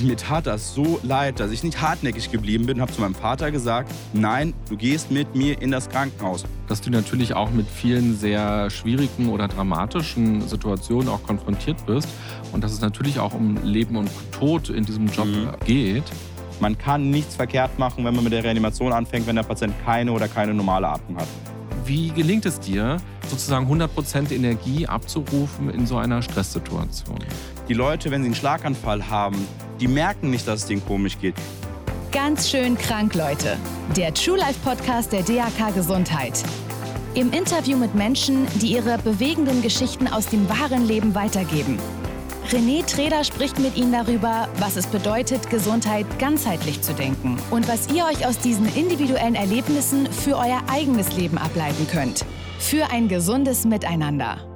mir tat das so leid, dass ich nicht hartnäckig geblieben bin, habe zu meinem Vater gesagt, nein, du gehst mit mir in das Krankenhaus. Dass du natürlich auch mit vielen sehr schwierigen oder dramatischen Situationen auch konfrontiert bist und dass es natürlich auch um Leben und Tod in diesem Job mhm. geht. Man kann nichts verkehrt machen, wenn man mit der Reanimation anfängt, wenn der Patient keine oder keine normale Atmung hat. Wie gelingt es dir, sozusagen 100% Energie abzurufen in so einer Stresssituation? Die Leute, wenn sie einen Schlaganfall haben, die merken nicht, dass es denen komisch geht. Ganz schön krank, Leute. Der True Life Podcast der DAK Gesundheit. Im Interview mit Menschen, die ihre bewegenden Geschichten aus dem wahren Leben weitergeben. René Treder spricht mit Ihnen darüber, was es bedeutet, Gesundheit ganzheitlich zu denken und was ihr euch aus diesen individuellen Erlebnissen für euer eigenes Leben ableiten könnt. Für ein gesundes Miteinander.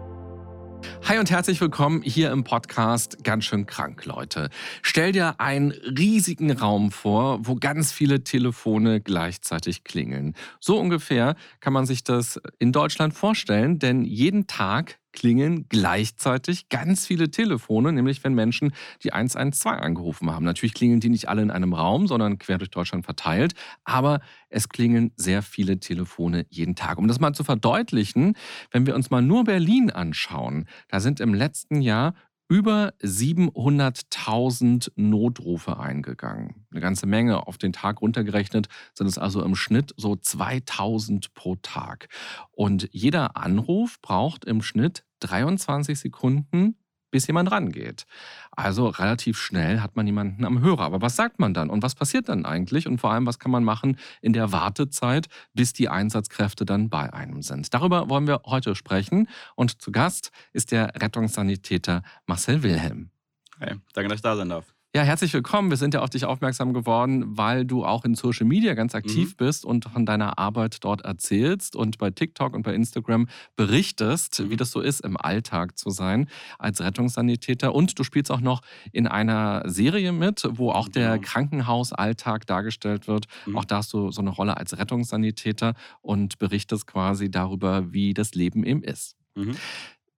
Hi und herzlich willkommen hier im Podcast Ganz schön krank, Leute. Stell dir einen riesigen Raum vor, wo ganz viele Telefone gleichzeitig klingeln. So ungefähr kann man sich das in Deutschland vorstellen, denn jeden Tag klingeln gleichzeitig ganz viele Telefone, nämlich wenn Menschen die 112 angerufen haben. Natürlich klingeln die nicht alle in einem Raum, sondern quer durch Deutschland verteilt, aber es klingeln sehr viele Telefone jeden Tag. Um das mal zu verdeutlichen, wenn wir uns mal nur Berlin anschauen, da sind im letzten Jahr über 700.000 Notrufe eingegangen. Eine ganze Menge. Auf den Tag runtergerechnet sind es also im Schnitt so 2000 pro Tag. Und jeder Anruf braucht im Schnitt 23 Sekunden bis jemand rangeht. Also relativ schnell hat man jemanden am Hörer. Aber was sagt man dann und was passiert dann eigentlich und vor allem, was kann man machen in der Wartezeit, bis die Einsatzkräfte dann bei einem sind? Darüber wollen wir heute sprechen und zu Gast ist der Rettungssanitäter Marcel Wilhelm. Hey, danke, dass ich da sein darf. Ja, herzlich willkommen. Wir sind ja auf dich aufmerksam geworden, weil du auch in Social Media ganz aktiv mhm. bist und von deiner Arbeit dort erzählst und bei TikTok und bei Instagram berichtest, mhm. wie das so ist, im Alltag zu sein als Rettungssanitäter. Und du spielst auch noch in einer Serie mit, wo auch der genau. Krankenhausalltag dargestellt wird. Mhm. Auch da hast du so eine Rolle als Rettungssanitäter und berichtest quasi darüber, wie das Leben eben ist. Mhm.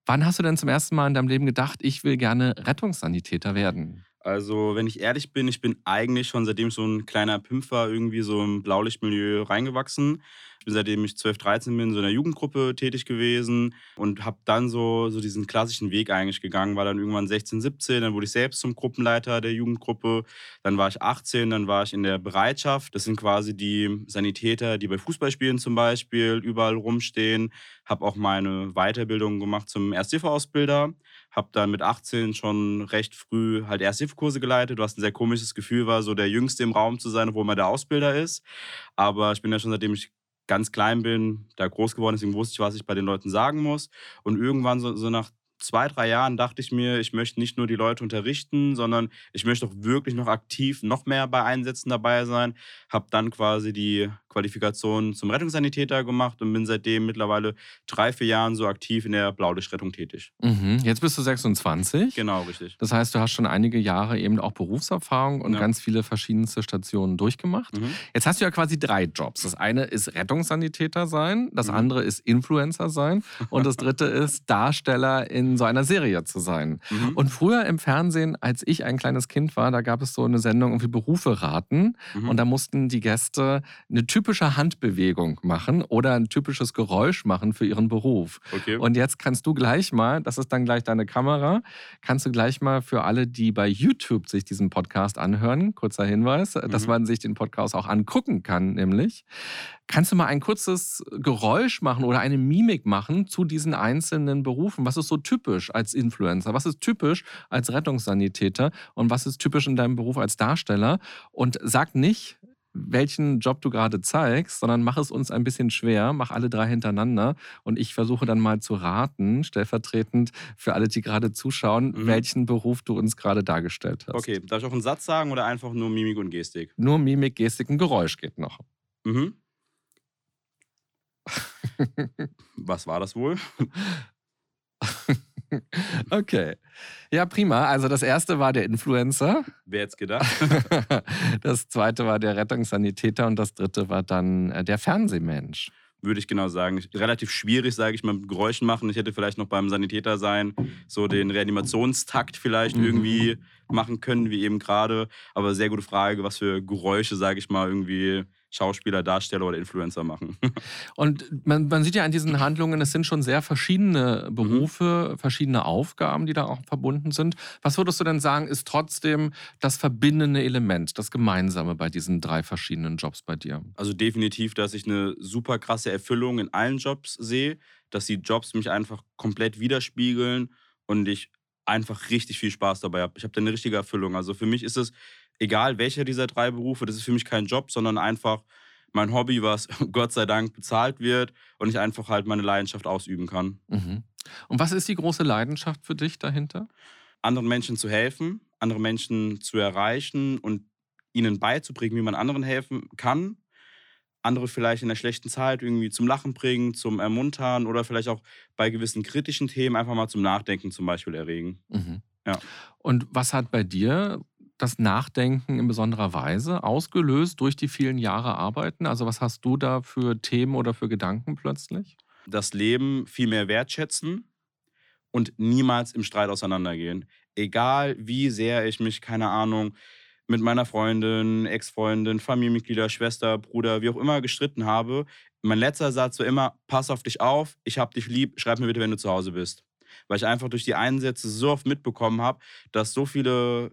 Wann hast du denn zum ersten Mal in deinem Leben gedacht, ich will gerne Rettungssanitäter werden? Also, wenn ich ehrlich bin, ich bin eigentlich schon seitdem ich so ein kleiner Pimpfer irgendwie so im Blaulichtmilieu reingewachsen. Bin seitdem ich 12, 13 bin, so in der Jugendgruppe tätig gewesen und habe dann so, so diesen klassischen Weg eigentlich gegangen. War dann irgendwann 16, 17, dann wurde ich selbst zum Gruppenleiter der Jugendgruppe. Dann war ich 18, dann war ich in der Bereitschaft. Das sind quasi die Sanitäter, die bei Fußballspielen zum Beispiel überall rumstehen. Habe auch meine Weiterbildung gemacht zum Ersthilfeausbilder. Habe dann mit 18 schon recht früh halt Ersthilfekurse geleitet, was ein sehr komisches Gefühl war, so der Jüngste im Raum zu sein, obwohl man der Ausbilder ist. Aber ich bin ja schon seitdem ich ganz klein bin, da groß geworden, deswegen wusste ich, was ich bei den Leuten sagen muss. Und irgendwann so, so nach zwei, drei Jahren dachte ich mir, ich möchte nicht nur die Leute unterrichten, sondern ich möchte auch wirklich noch aktiv noch mehr bei Einsätzen dabei sein. Habe dann quasi die Qualifikation zum Rettungssanitäter gemacht und bin seitdem mittlerweile drei, vier Jahren so aktiv in der Blaulichtrettung tätig. Mhm. Jetzt bist du 26. Genau, richtig. Das heißt, du hast schon einige Jahre eben auch Berufserfahrung und ja. ganz viele verschiedenste Stationen durchgemacht. Mhm. Jetzt hast du ja quasi drei Jobs. Das eine ist Rettungssanitäter sein, das mhm. andere ist Influencer sein und das dritte ist Darsteller in so einer Serie zu sein. Mhm. Und früher im Fernsehen, als ich ein kleines Kind war, da gab es so eine Sendung irgendwie Berufe raten mhm. und da mussten die Gäste eine Typ typische Handbewegung machen oder ein typisches Geräusch machen für ihren Beruf. Okay. Und jetzt kannst du gleich mal, das ist dann gleich deine Kamera, kannst du gleich mal für alle, die bei YouTube sich diesen Podcast anhören, kurzer Hinweis, mhm. dass man sich den Podcast auch angucken kann, nämlich. Kannst du mal ein kurzes Geräusch machen oder eine Mimik machen zu diesen einzelnen Berufen? Was ist so typisch als Influencer? Was ist typisch als Rettungssanitäter? Und was ist typisch in deinem Beruf als Darsteller? Und sag nicht, welchen Job du gerade zeigst, sondern mach es uns ein bisschen schwer, mach alle drei hintereinander und ich versuche dann mal zu raten, stellvertretend für alle, die gerade zuschauen, mhm. welchen Beruf du uns gerade dargestellt hast. Okay, darf ich auch einen Satz sagen oder einfach nur Mimik und Gestik? Nur Mimik, Gestik, ein Geräusch geht noch. Mhm. Was war das wohl? Okay. Ja, prima. Also das erste war der Influencer. Wer jetzt gedacht? Das zweite war der Rettungssanitäter und das dritte war dann äh, der Fernsehmensch. würde ich genau sagen. Relativ schwierig, sage ich mal, mit Geräuschen machen. Ich hätte vielleicht noch beim Sanitäter sein, so den Reanimationstakt vielleicht mhm. irgendwie machen können, wie eben gerade. Aber sehr gute Frage, was für Geräusche, sage ich mal, irgendwie Schauspieler, Darsteller oder Influencer machen. Und man, man, sieht ja an diesen Handlungen, es sind schon sehr verschiedene mhm. Berufe, mhm. verschiedene Aufgaben, die da auch verbunden sind. Was würdest du denn sagen, ist trotzdem das verbindende Element, das Gemeinsame bei diesen drei verschiedenen Jobs bei dir? Also definitiv, dass ich eine super krasse Erfüllung in allen Jobs sehe, dass die Jobs mich einfach komplett widerspiegeln und ich einfach richtig viel Spaß dabei habe. Ich habe da eine richtige Erfüllung. Also für mich ist es egal welcher dieser drei Berufe, das ist für mich kein Job, sondern einfach mein Hobby, was Gott sei Dank bezahlt wird und ich einfach halt meine Leidenschaft ausüben kann. Mhm. Und was ist die große Leidenschaft für dich dahinter? Anderen Menschen zu helfen, andere Menschen zu erreichen und ihnen beizubringen, wie man anderen helfen kann. Andere vielleicht in der schlechten Zeit irgendwie zum Lachen bringen, zum Ermuntern oder vielleicht auch bei gewissen kritischen Themen einfach mal zum Nachdenken zum Beispiel erregen. Mhm. Ja. Und was hat bei dir das Nachdenken in besonderer Weise ausgelöst durch die vielen Jahre Arbeiten? Also was hast du da für Themen oder für Gedanken plötzlich? Das Leben viel mehr wertschätzen und niemals im Streit auseinandergehen. Egal wie sehr ich mich, keine Ahnung, mit meiner Freundin, Ex-Freundin, Familienmitglieder, Schwester, Bruder, wie auch immer gestritten habe. Mein letzter Satz war immer, pass auf dich auf, ich hab dich lieb, schreib mir bitte, wenn du zu Hause bist. Weil ich einfach durch die Einsätze so oft mitbekommen habe, dass so viele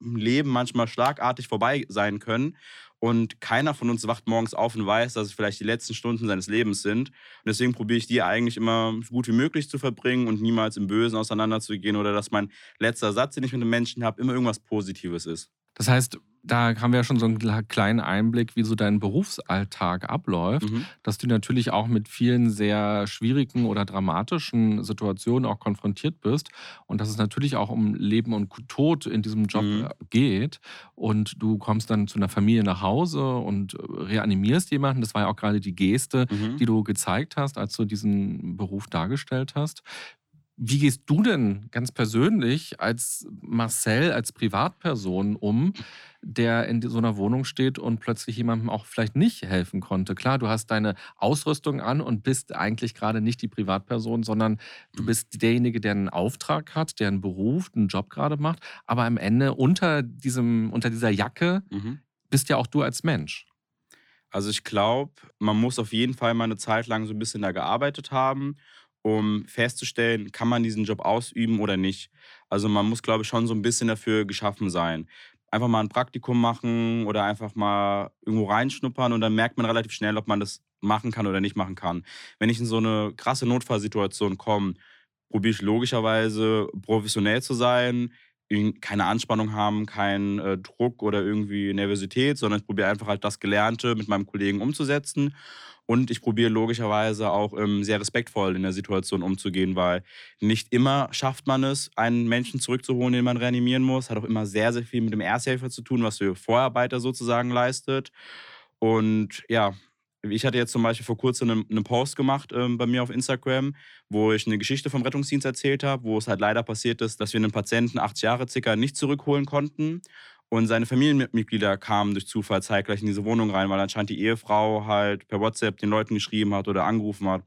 Leben manchmal schlagartig vorbei sein können. Und keiner von uns wacht morgens auf und weiß, dass es vielleicht die letzten Stunden seines Lebens sind. Und deswegen probiere ich die eigentlich immer so gut wie möglich zu verbringen und niemals im Bösen auseinanderzugehen oder dass mein letzter Satz, den ich mit einem Menschen habe, immer irgendwas Positives ist. Das heißt, da haben wir ja schon so einen kleinen Einblick, wie so dein Berufsalltag abläuft, mhm. dass du natürlich auch mit vielen sehr schwierigen oder dramatischen Situationen auch konfrontiert bist und dass es natürlich auch um Leben und Tod in diesem Job mhm. geht und du kommst dann zu einer Familie nach Hause und reanimierst jemanden. Das war ja auch gerade die Geste, mhm. die du gezeigt hast, als du diesen Beruf dargestellt hast. Wie gehst du denn ganz persönlich als Marcel, als Privatperson um, der in so einer Wohnung steht und plötzlich jemandem auch vielleicht nicht helfen konnte? Klar, du hast deine Ausrüstung an und bist eigentlich gerade nicht die Privatperson, sondern du bist derjenige, der einen Auftrag hat, der einen Beruf, einen Job gerade macht. Aber am Ende unter, diesem, unter dieser Jacke mhm. bist ja auch du als Mensch. Also ich glaube, man muss auf jeden Fall mal eine Zeit lang so ein bisschen da gearbeitet haben um festzustellen, kann man diesen Job ausüben oder nicht. Also man muss, glaube ich, schon so ein bisschen dafür geschaffen sein. Einfach mal ein Praktikum machen oder einfach mal irgendwo reinschnuppern und dann merkt man relativ schnell, ob man das machen kann oder nicht machen kann. Wenn ich in so eine krasse Notfallsituation komme, probiere ich logischerweise professionell zu sein, keine Anspannung haben, keinen äh, Druck oder irgendwie Nervosität, sondern ich probiere einfach halt das Gelernte mit meinem Kollegen umzusetzen. Und ich probiere logischerweise auch ähm, sehr respektvoll in der Situation umzugehen, weil nicht immer schafft man es, einen Menschen zurückzuholen, den man reanimieren muss. Hat auch immer sehr, sehr viel mit dem Ersthelfer zu tun, was für Vorarbeiter sozusagen leistet. Und ja, ich hatte jetzt zum Beispiel vor kurzem einen, einen Post gemacht ähm, bei mir auf Instagram, wo ich eine Geschichte vom Rettungsdienst erzählt habe, wo es halt leider passiert ist, dass wir einen Patienten 80 Jahre circa nicht zurückholen konnten. Und seine Familienmitglieder kamen durch Zufall zeitgleich in diese Wohnung rein, weil anscheinend die Ehefrau halt per WhatsApp den Leuten geschrieben hat oder angerufen hat.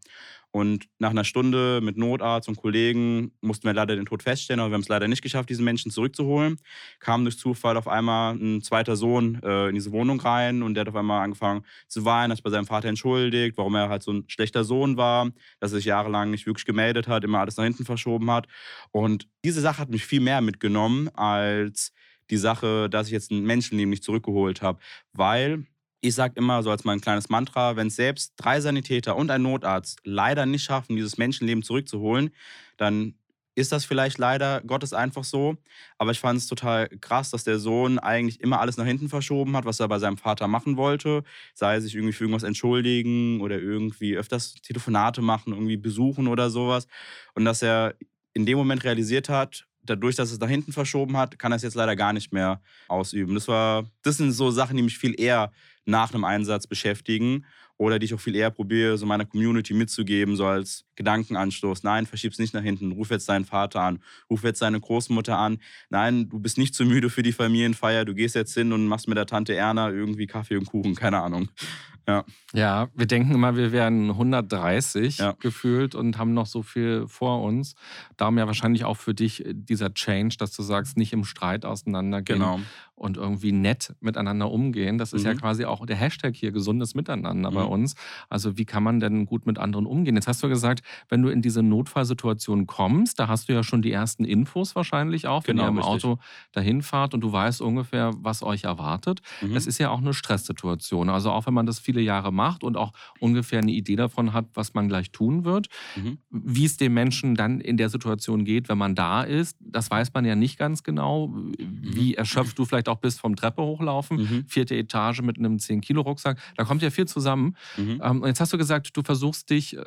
Und nach einer Stunde mit Notarzt und Kollegen mussten wir leider den Tod feststellen, aber wir haben es leider nicht geschafft, diesen Menschen zurückzuholen. Kam durch Zufall auf einmal ein zweiter Sohn äh, in diese Wohnung rein und der hat auf einmal angefangen zu weinen, hat sich bei seinem Vater entschuldigt, warum er halt so ein schlechter Sohn war, dass er sich jahrelang nicht wirklich gemeldet hat, immer alles nach hinten verschoben hat. Und diese Sache hat mich viel mehr mitgenommen als die Sache, dass ich jetzt ein Menschenleben nicht zurückgeholt habe, weil ich sage immer so als mein kleines Mantra, wenn es selbst drei Sanitäter und ein Notarzt leider nicht schaffen, dieses Menschenleben zurückzuholen, dann ist das vielleicht leider Gottes einfach so. Aber ich fand es total krass, dass der Sohn eigentlich immer alles nach hinten verschoben hat, was er bei seinem Vater machen wollte. Sei sich irgendwie für irgendwas entschuldigen oder irgendwie öfters Telefonate machen, irgendwie besuchen oder sowas. Und dass er in dem Moment realisiert hat, dadurch, dass es nach hinten verschoben hat, kann er es jetzt leider gar nicht mehr ausüben. Das, war, das sind so Sachen, die mich viel eher nach einem Einsatz beschäftigen oder die ich auch viel eher probiere, so meiner Community mitzugeben, so als Gedankenanstoß. Nein, verschieb's nicht nach hinten. Ruf jetzt deinen Vater an. Ruf jetzt deine Großmutter an. Nein, du bist nicht zu müde für die Familienfeier. Du gehst jetzt hin und machst mit der Tante Erna irgendwie Kaffee und Kuchen. Keine Ahnung. Ja. Ja, wir denken immer, wir wären 130 Ja. gefühlt und haben noch so viel vor uns. Darum ja wahrscheinlich auch für dich äh, dieser Change, dass du sagst, nicht im Streit auseinandergehen Genau. und irgendwie nett miteinander umgehen. Das ist ja Mhm. quasi auch der Hashtag hier, gesundes Miteinander bei Mhm. uns. Also wie kann man denn gut mit anderen umgehen? Jetzt hast du gesagt, wenn du in diese Notfallsituation kommst, da hast du ja schon die ersten Infos wahrscheinlich auch, wenn Genau, ihr im richtig. Auto dahin fahrt und du weißt ungefähr, was euch erwartet. Mhm. Das ist ja auch eine Stresssituation. Also auch wenn man das viele Jahre macht und auch ungefähr eine Idee davon hat, was man gleich tun wird, Mhm. wie es dem Menschen dann in der Situation geht, wenn man da ist, das weiß man ja nicht ganz genau. Wie erschöpft du vielleicht auch bist vom Treppe hochlaufen, Mhm. vierte Etage mit einem 10-Kilo-Rucksack. Da kommt ja viel zusammen. Mhm. Ähm, und jetzt hast du gesagt, du versuchst dich äh,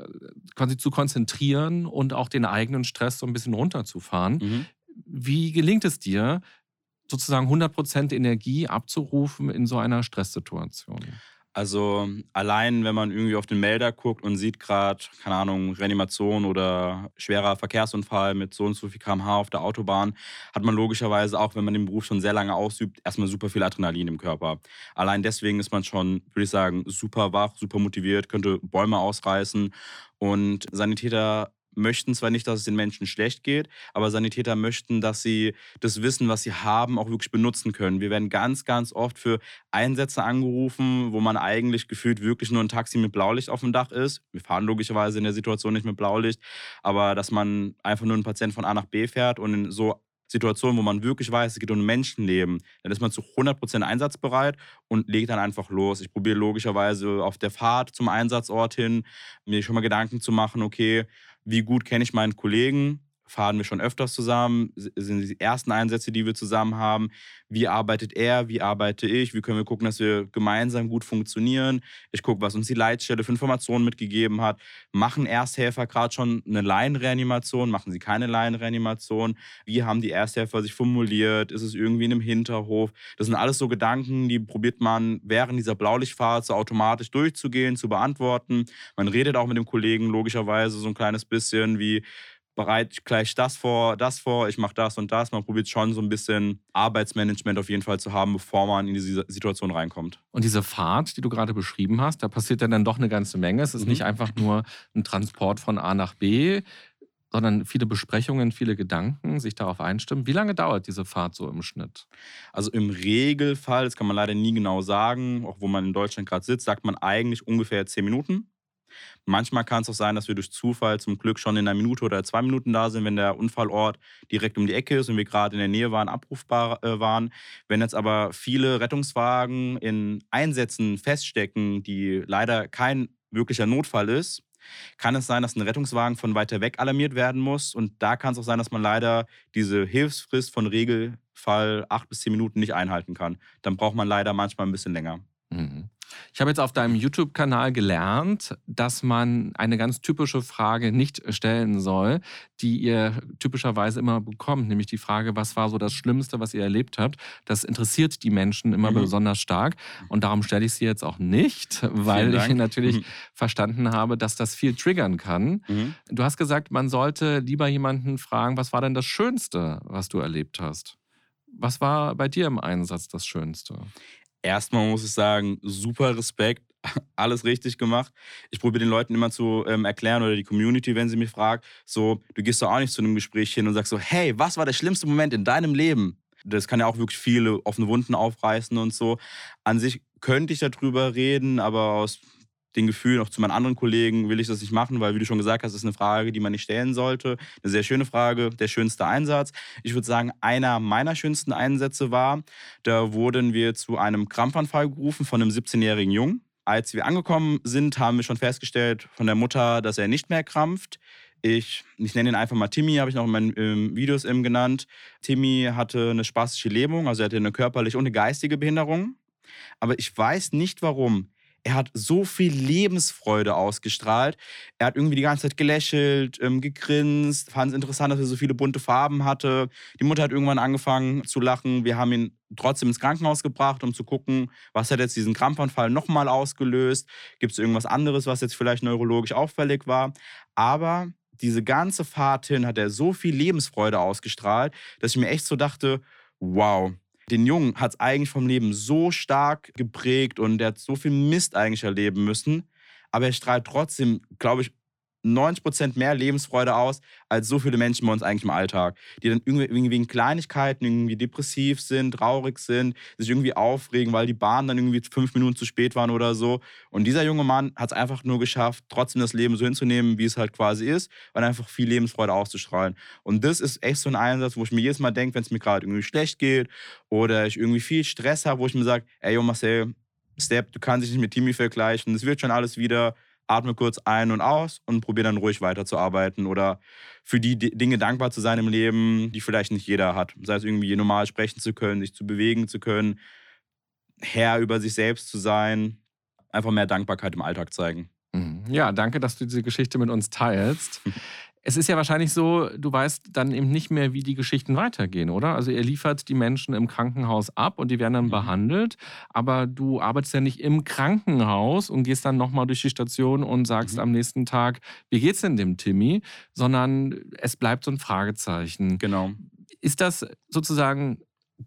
quasi zu konzentrieren und auch den eigenen Stress so ein bisschen runterzufahren. Mhm. Wie gelingt es dir, sozusagen 100% Energie abzurufen in so einer Stresssituation? Also allein, wenn man irgendwie auf den Melder guckt und sieht gerade, keine Ahnung, Reanimation oder schwerer Verkehrsunfall mit so und so viel kmh auf der Autobahn, hat man logischerweise auch, wenn man den Beruf schon sehr lange ausübt, erstmal super viel Adrenalin im Körper. Allein deswegen ist man schon, würde ich sagen, super wach, super motiviert, könnte Bäume ausreißen. Und Sanitäter möchten zwar nicht, dass es den Menschen schlecht geht, aber Sanitäter möchten, dass sie das Wissen, was sie haben, auch wirklich benutzen können. Wir werden ganz, ganz oft für Einsätze angerufen, wo man eigentlich gefühlt wirklich nur ein Taxi mit Blaulicht auf dem Dach ist. Wir fahren logischerweise in der Situation nicht mit Blaulicht, aber dass man einfach nur einen Patienten von A nach B fährt und in so Situationen, wo man wirklich weiß, es geht um Menschenleben, dann ist man zu 100% einsatzbereit und legt dann einfach los. Ich probiere logischerweise auf der Fahrt zum Einsatzort hin, mir schon mal Gedanken zu machen, okay, wie gut kenne ich meinen Kollegen? Fahren wir schon öfters zusammen? Sind die ersten Einsätze, die wir zusammen haben? Wie arbeitet er? Wie arbeite ich? Wie können wir gucken, dass wir gemeinsam gut funktionieren? Ich gucke, was uns die Leitstelle für Informationen mitgegeben hat. Machen Ersthelfer gerade schon eine Laienreanimation? Machen sie keine Laienreanimation? Wie haben die Ersthelfer sich formuliert? Ist es irgendwie in einem Hinterhof? Das sind alles so Gedanken, die probiert man während dieser Blaulichtfahrt so automatisch durchzugehen, zu beantworten. Man redet auch mit dem Kollegen logischerweise so ein kleines bisschen wie bereite ich gleich das vor, das vor, ich mache das und das. Man probiert schon so ein bisschen Arbeitsmanagement auf jeden Fall zu haben, bevor man in diese Situation reinkommt. Und diese Fahrt, die du gerade beschrieben hast, da passiert ja dann doch eine ganze Menge. Es ist Mhm. nicht einfach nur ein Transport von A nach B, sondern viele Besprechungen, viele Gedanken, sich darauf einstimmen. Wie lange dauert diese Fahrt so im Schnitt? Also im Regelfall, das kann man leider nie genau sagen, auch wo man in Deutschland gerade sitzt, sagt man eigentlich ungefähr zehn Minuten. Manchmal kann es auch sein, dass wir durch Zufall zum Glück schon in einer Minute oder zwei Minuten da sind, wenn der Unfallort direkt um die Ecke ist und wir gerade in der Nähe waren, abrufbar äh, waren. Wenn jetzt aber viele Rettungswagen in Einsätzen feststecken, die leider kein wirklicher Notfall ist, kann es sein, dass ein Rettungswagen von weiter weg alarmiert werden muss. Und da kann es auch sein, dass man leider diese Hilfsfrist von Regelfall acht bis zehn Minuten nicht einhalten kann. Dann braucht man leider manchmal ein bisschen länger. Mhm. Ich habe jetzt auf deinem YouTube-Kanal gelernt, dass man eine ganz typische Frage nicht stellen soll, die ihr typischerweise immer bekommt, nämlich die Frage, was war so das Schlimmste, was ihr erlebt habt? Das interessiert die Menschen immer Mhm. besonders stark und darum stelle ich sie jetzt auch nicht, weil ich natürlich Mhm. verstanden habe, dass das viel triggern kann. Mhm. Du hast gesagt, man sollte lieber jemanden fragen, was war denn das Schönste, was du erlebt hast? Was war bei dir im Einsatz das Schönste? Erstmal muss ich sagen, super Respekt, alles richtig gemacht. Ich probiere den Leuten immer zu ähm, erklären oder die Community, wenn sie mich fragt, so, du gehst doch auch nicht zu einem Gespräch hin und sagst so, hey, was war der schlimmste Moment in deinem Leben? Das kann ja auch wirklich viele offene Wunden aufreißen und so. An sich könnte ich darüber reden, aber aus den Gefühlen auch zu meinen anderen Kollegen will ich das nicht machen, weil, wie du schon gesagt hast, ist eine Frage, die man nicht stellen sollte. Eine sehr schöne Frage, der schönste Einsatz. Ich würde sagen, einer meiner schönsten Einsätze war, da wurden wir zu einem Krampfanfall gerufen von einem 17-jährigen Jungen. Als wir angekommen sind, haben wir schon festgestellt von der Mutter, dass er nicht mehr krampft. Ich, ich nenne ihn einfach mal Timmy, habe ich noch in meinen ähm, Videos eben genannt. Timmy hatte eine spastische Lähmung, also er hatte eine körperliche und eine geistige Behinderung. Aber ich weiß nicht warum. Er hat so viel Lebensfreude ausgestrahlt. Er hat irgendwie die ganze Zeit gelächelt, ähm, gegrinst, fand es interessant, dass er so viele bunte Farben hatte. Die Mutter hat irgendwann angefangen zu lachen. Wir haben ihn trotzdem ins Krankenhaus gebracht, um zu gucken, was hat jetzt diesen Krampfanfall nochmal ausgelöst. Gibt es irgendwas anderes, was jetzt vielleicht neurologisch auffällig war? Aber diese ganze Fahrt hin hat er so viel Lebensfreude ausgestrahlt, dass ich mir echt so dachte, wow, den Jungen hat es eigentlich vom Leben so stark geprägt und der hat so viel Mist eigentlich erleben müssen. Aber er strahlt trotzdem, glaube ich, 90% mehr Lebensfreude aus als so viele Menschen bei uns eigentlich im Alltag, die dann irgendwie wegen Kleinigkeiten irgendwie depressiv sind, traurig sind, sich irgendwie aufregen, weil die Bahn dann irgendwie fünf Minuten zu spät waren oder so. Und dieser junge Mann hat es einfach nur geschafft, trotzdem das Leben so hinzunehmen, wie es halt quasi ist und einfach viel Lebensfreude auszustrahlen. Und das ist echt so ein Einsatz, wo ich mir jedes Mal denke, wenn es mir gerade irgendwie schlecht geht oder ich irgendwie viel Stress habe, wo ich mir sage, ey, yo Marcel, Step, du kannst dich nicht mit Timmy vergleichen, es wird schon alles wieder atme kurz ein und aus und probiere dann ruhig weiterzuarbeiten oder für die Dinge dankbar zu sein im Leben, die vielleicht nicht jeder hat. Sei es irgendwie normal sprechen zu können, sich zu bewegen zu können, Herr über sich selbst zu sein, einfach mehr Dankbarkeit im Alltag zeigen. Mhm. Ja, danke, dass du diese Geschichte mit uns teilst. Es ist ja wahrscheinlich so, du weißt dann eben nicht mehr, wie die Geschichten weitergehen, oder? Also ihr liefert die Menschen im Krankenhaus ab und die werden dann mhm. behandelt, aber du arbeitest ja nicht im Krankenhaus und gehst dann nochmal durch die Station und sagst mhm. am nächsten Tag, wie geht's denn dem Timmy? Sondern es bleibt so ein Fragezeichen. Genau. Ist das sozusagen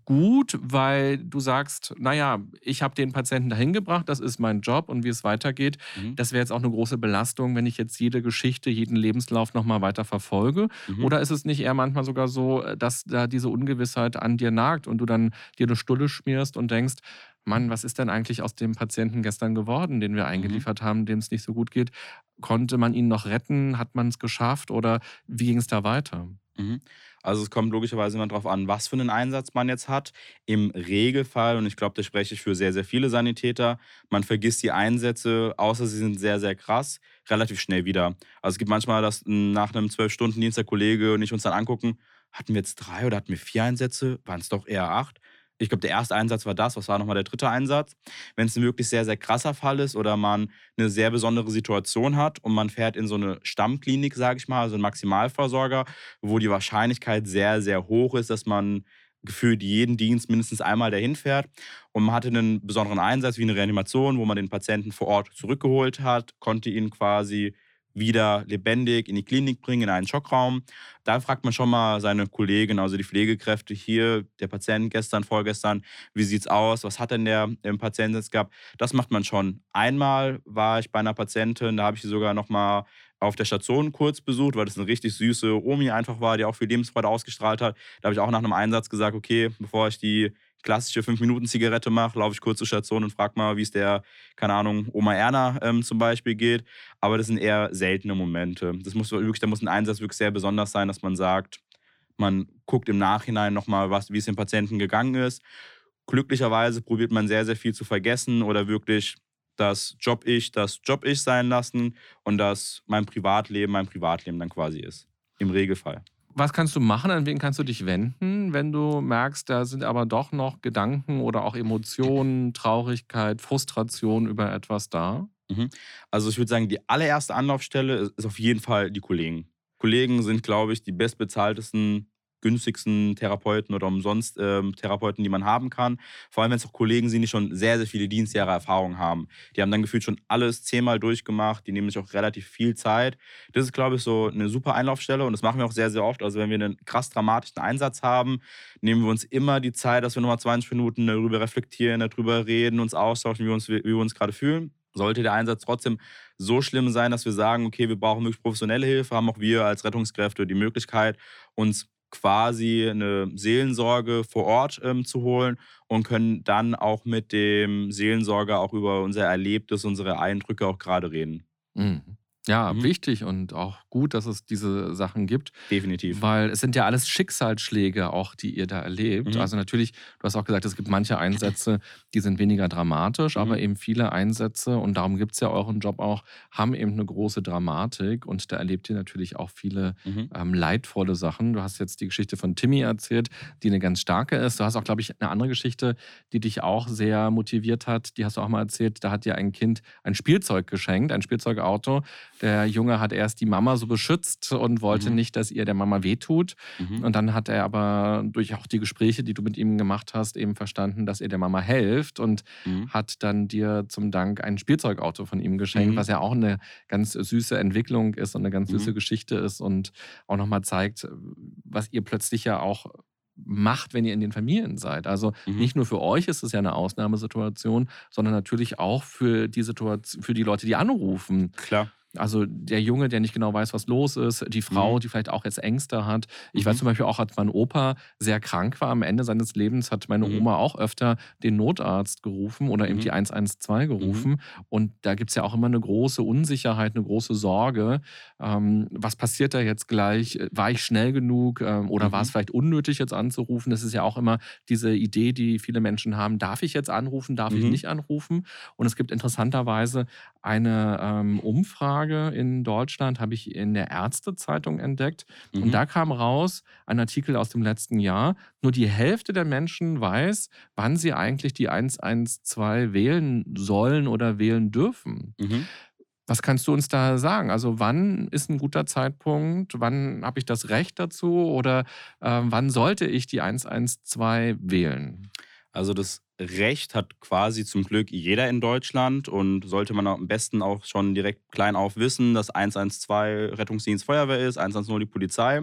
gut, weil du sagst, naja, ich habe den Patienten dahin gebracht, das ist mein Job und wie es weitergeht, mhm. das wäre jetzt auch eine große Belastung, wenn ich jetzt jede Geschichte, jeden Lebenslauf nochmal weiter verfolge. Mhm. Oder ist es nicht eher manchmal sogar so, dass da diese Ungewissheit an dir nagt und du dann dir eine Stulle schmierst und denkst, Mann, was ist denn eigentlich aus dem Patienten gestern geworden, den wir mhm. eingeliefert mhm. haben, dem es nicht so gut geht? Konnte man ihn noch retten? Hat man es geschafft? Oder wie ging es da weiter? Also es kommt logischerweise immer darauf an, was für einen Einsatz man jetzt hat. Im Regelfall, und ich glaube, da spreche ich für sehr, sehr viele Sanitäter, man vergisst die Einsätze, außer sie sind sehr, sehr krass, relativ schnell wieder. Also es gibt manchmal, dass nach einem zwölf Stunden Dienst der Kollege und ich uns dann angucken, hatten wir jetzt drei oder hatten wir vier Einsätze? Waren es doch eher acht? Ich glaube, der erste Einsatz war das. Was war nochmal der dritte Einsatz? Wenn es ein wirklich sehr, sehr krasser Fall ist oder man eine sehr besondere Situation hat und man fährt in so eine Stammklinik, sage ich mal, also einen Maximalversorger, wo die Wahrscheinlichkeit sehr, sehr hoch ist, dass man gefühlt jeden Dienst mindestens einmal dahin fährt. Und man hatte einen besonderen Einsatz wie eine Reanimation, wo man den Patienten vor Ort zurückgeholt hat, konnte ihn quasi wieder lebendig in die Klinik bringen, in einen Schockraum. Da fragt man schon mal seine Kollegen, also die Pflegekräfte hier, der Patient gestern, vorgestern, wie sieht es aus, was hat denn der Patient jetzt gehabt? Das macht man schon. Einmal war ich bei einer Patientin, da habe ich sie sogar noch mal auf der Station kurz besucht, weil das eine richtig süße Omi einfach war, die auch viel Lebensfreude ausgestrahlt hat. Da habe ich auch nach einem Einsatz gesagt, okay, bevor ich die klassische 5-Minuten-Zigarette mache, laufe ich kurz zur Station und frage mal, wie es der, keine Ahnung, Oma Erna ähm, zum Beispiel geht. Aber das sind eher seltene Momente. Das muss wirklich, da muss ein Einsatz wirklich sehr besonders sein, dass man sagt, man guckt im Nachhinein nochmal, wie es dem Patienten gegangen ist. Glücklicherweise probiert man sehr, sehr viel zu vergessen oder wirklich das Job-Ich, das Job-Ich sein lassen und dass mein Privatleben mein Privatleben dann quasi ist. Im Regelfall. Was kannst du machen? An wen kannst du dich wenden, wenn du merkst, da sind aber doch noch Gedanken oder auch Emotionen, Traurigkeit, Frustration über etwas da? Mhm. Also ich würde sagen, die allererste Anlaufstelle ist auf jeden Fall die Kollegen. Kollegen sind, glaube ich, die bestbezahltesten günstigsten Therapeuten oder umsonst ähm, Therapeuten, die man haben kann. Vor allem, wenn es auch Kollegen sind, die schon sehr, sehr viele Dienstjahre Erfahrung haben. Die haben dann gefühlt schon alles zehnmal durchgemacht, die nehmen sich auch relativ viel Zeit. Das ist, glaube ich, so eine super Einlaufstelle und das machen wir auch sehr, sehr oft. Also wenn wir einen krass dramatischen Einsatz haben, nehmen wir uns immer die Zeit, dass wir nochmal 20 Minuten darüber reflektieren, darüber reden, uns austauschen, wie uns, wie wir uns gerade fühlen. Sollte der Einsatz trotzdem so schlimm sein, dass wir sagen, okay, wir brauchen wirklich professionelle Hilfe, haben auch wir als Rettungskräfte die Möglichkeit, uns quasi eine Seelensorge vor Ort ähm, zu holen und können dann auch mit dem Seelensorger auch über unser Erlebtes, unsere Eindrücke auch gerade reden. Mhm. Ja, Mhm. wichtig und auch gut, dass es diese Sachen gibt. Definitiv. Weil es sind ja alles Schicksalsschläge auch, die ihr da erlebt. Mhm. Also natürlich, du hast auch gesagt, es gibt manche Einsätze, die sind weniger dramatisch, Mhm. aber eben viele Einsätze, und darum gibt es ja euren Job auch, haben eben eine große Dramatik und da erlebt ihr natürlich auch viele Mhm. ähm, leidvolle Sachen. Du hast jetzt die Geschichte von Timmy erzählt, die eine ganz starke ist. Du hast auch, glaube ich, eine andere Geschichte, die dich auch sehr motiviert hat. Die hast du auch mal erzählt. Da hat dir ein Kind ein Spielzeug geschenkt, ein Spielzeugauto. Der Junge hat erst die Mama so beschützt und wollte Mhm. nicht, dass ihr der Mama wehtut. Mhm. Und dann hat er aber durch auch die Gespräche, die du mit ihm gemacht hast, eben verstanden, dass ihr der Mama helft und Mhm. hat dann dir zum Dank ein Spielzeugauto von ihm geschenkt, Mhm. was ja auch eine ganz süße Entwicklung ist und eine ganz süße Mhm. Geschichte ist und auch nochmal zeigt, was ihr plötzlich ja auch macht, wenn ihr in den Familien seid. Also Mhm. nicht nur für euch ist es ja eine Ausnahmesituation, sondern natürlich auch für die Situation, für die Leute, die anrufen. Klar. Also der Junge, der nicht genau weiß, was los ist, die Frau, Mhm. die vielleicht auch jetzt Ängste hat. Ich Mhm. weiß zum Beispiel auch, als mein Opa sehr krank war am Ende seines Lebens, hat meine Mhm. Oma auch öfter den Notarzt gerufen oder eben Mhm. die 112 gerufen. Und da gibt es ja auch immer eine große Unsicherheit, eine große Sorge. Ähm, was passiert da jetzt gleich? War ich schnell genug ähm, oder war Mhm. es vielleicht unnötig, jetzt anzurufen? Das ist ja auch immer diese Idee, die viele Menschen haben. Darf ich jetzt anrufen? Darf ich Mhm. nicht anrufen? Und es gibt interessanterweise eine ähm, Umfrage in Deutschland, habe ich in der Ärztezeitung entdeckt. Mhm. Und da kam raus ein Artikel aus dem letzten Jahr. Nur die Hälfte der Menschen weiß, wann sie eigentlich die 112 wählen sollen oder wählen dürfen. Mhm. Was kannst du uns da sagen? Also wann ist ein guter Zeitpunkt? Wann habe ich das Recht dazu? Oder ähm, wann sollte ich die 112 wählen? Also das Recht hat quasi zum Glück jeder in Deutschland und sollte man am besten auch schon direkt klein auf wissen, dass 112 Rettungsdienst Feuerwehr ist, 110 die Polizei.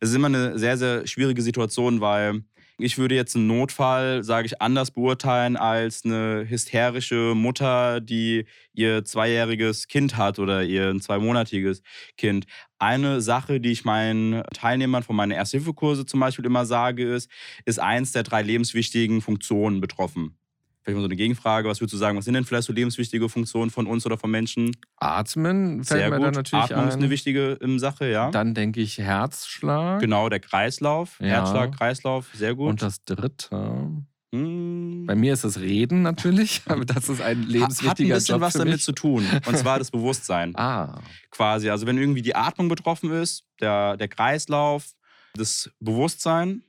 Es ist immer eine sehr, sehr schwierige Situation, weil ich würde jetzt einen Notfall, sage ich, anders beurteilen als eine hysterische Mutter, die ihr zweijähriges Kind hat oder ihr zweimonatiges Kind. Eine Sache, die ich meinen Teilnehmern von meinen Ersthilfekurse zum Beispiel immer sage, ist, ist eins der drei lebenswichtigen Funktionen betroffen. Vielleicht mal so eine Gegenfrage, was würdest du sagen, was sind denn vielleicht so lebenswichtige Funktionen von uns oder von Menschen? Atmen fällt Sehr mir gut. da natürlich Atmung ein. ist eine wichtige ähm, Sache, ja. Dann denke ich Herzschlag. genau, der Kreislauf, Ja. Herzschlag, Kreislauf, sehr gut. Und das dritte. Hm. Bei mir ist es Reden natürlich, aber das ist ein Ha- hat ein lebenswichtiger bisschen Job was damit zu tun. Und zwar das Bewusstsein. Ah, quasi. Also wenn irgendwie die Atmung betroffen ist, der, der Kreislauf, das Bewusstsein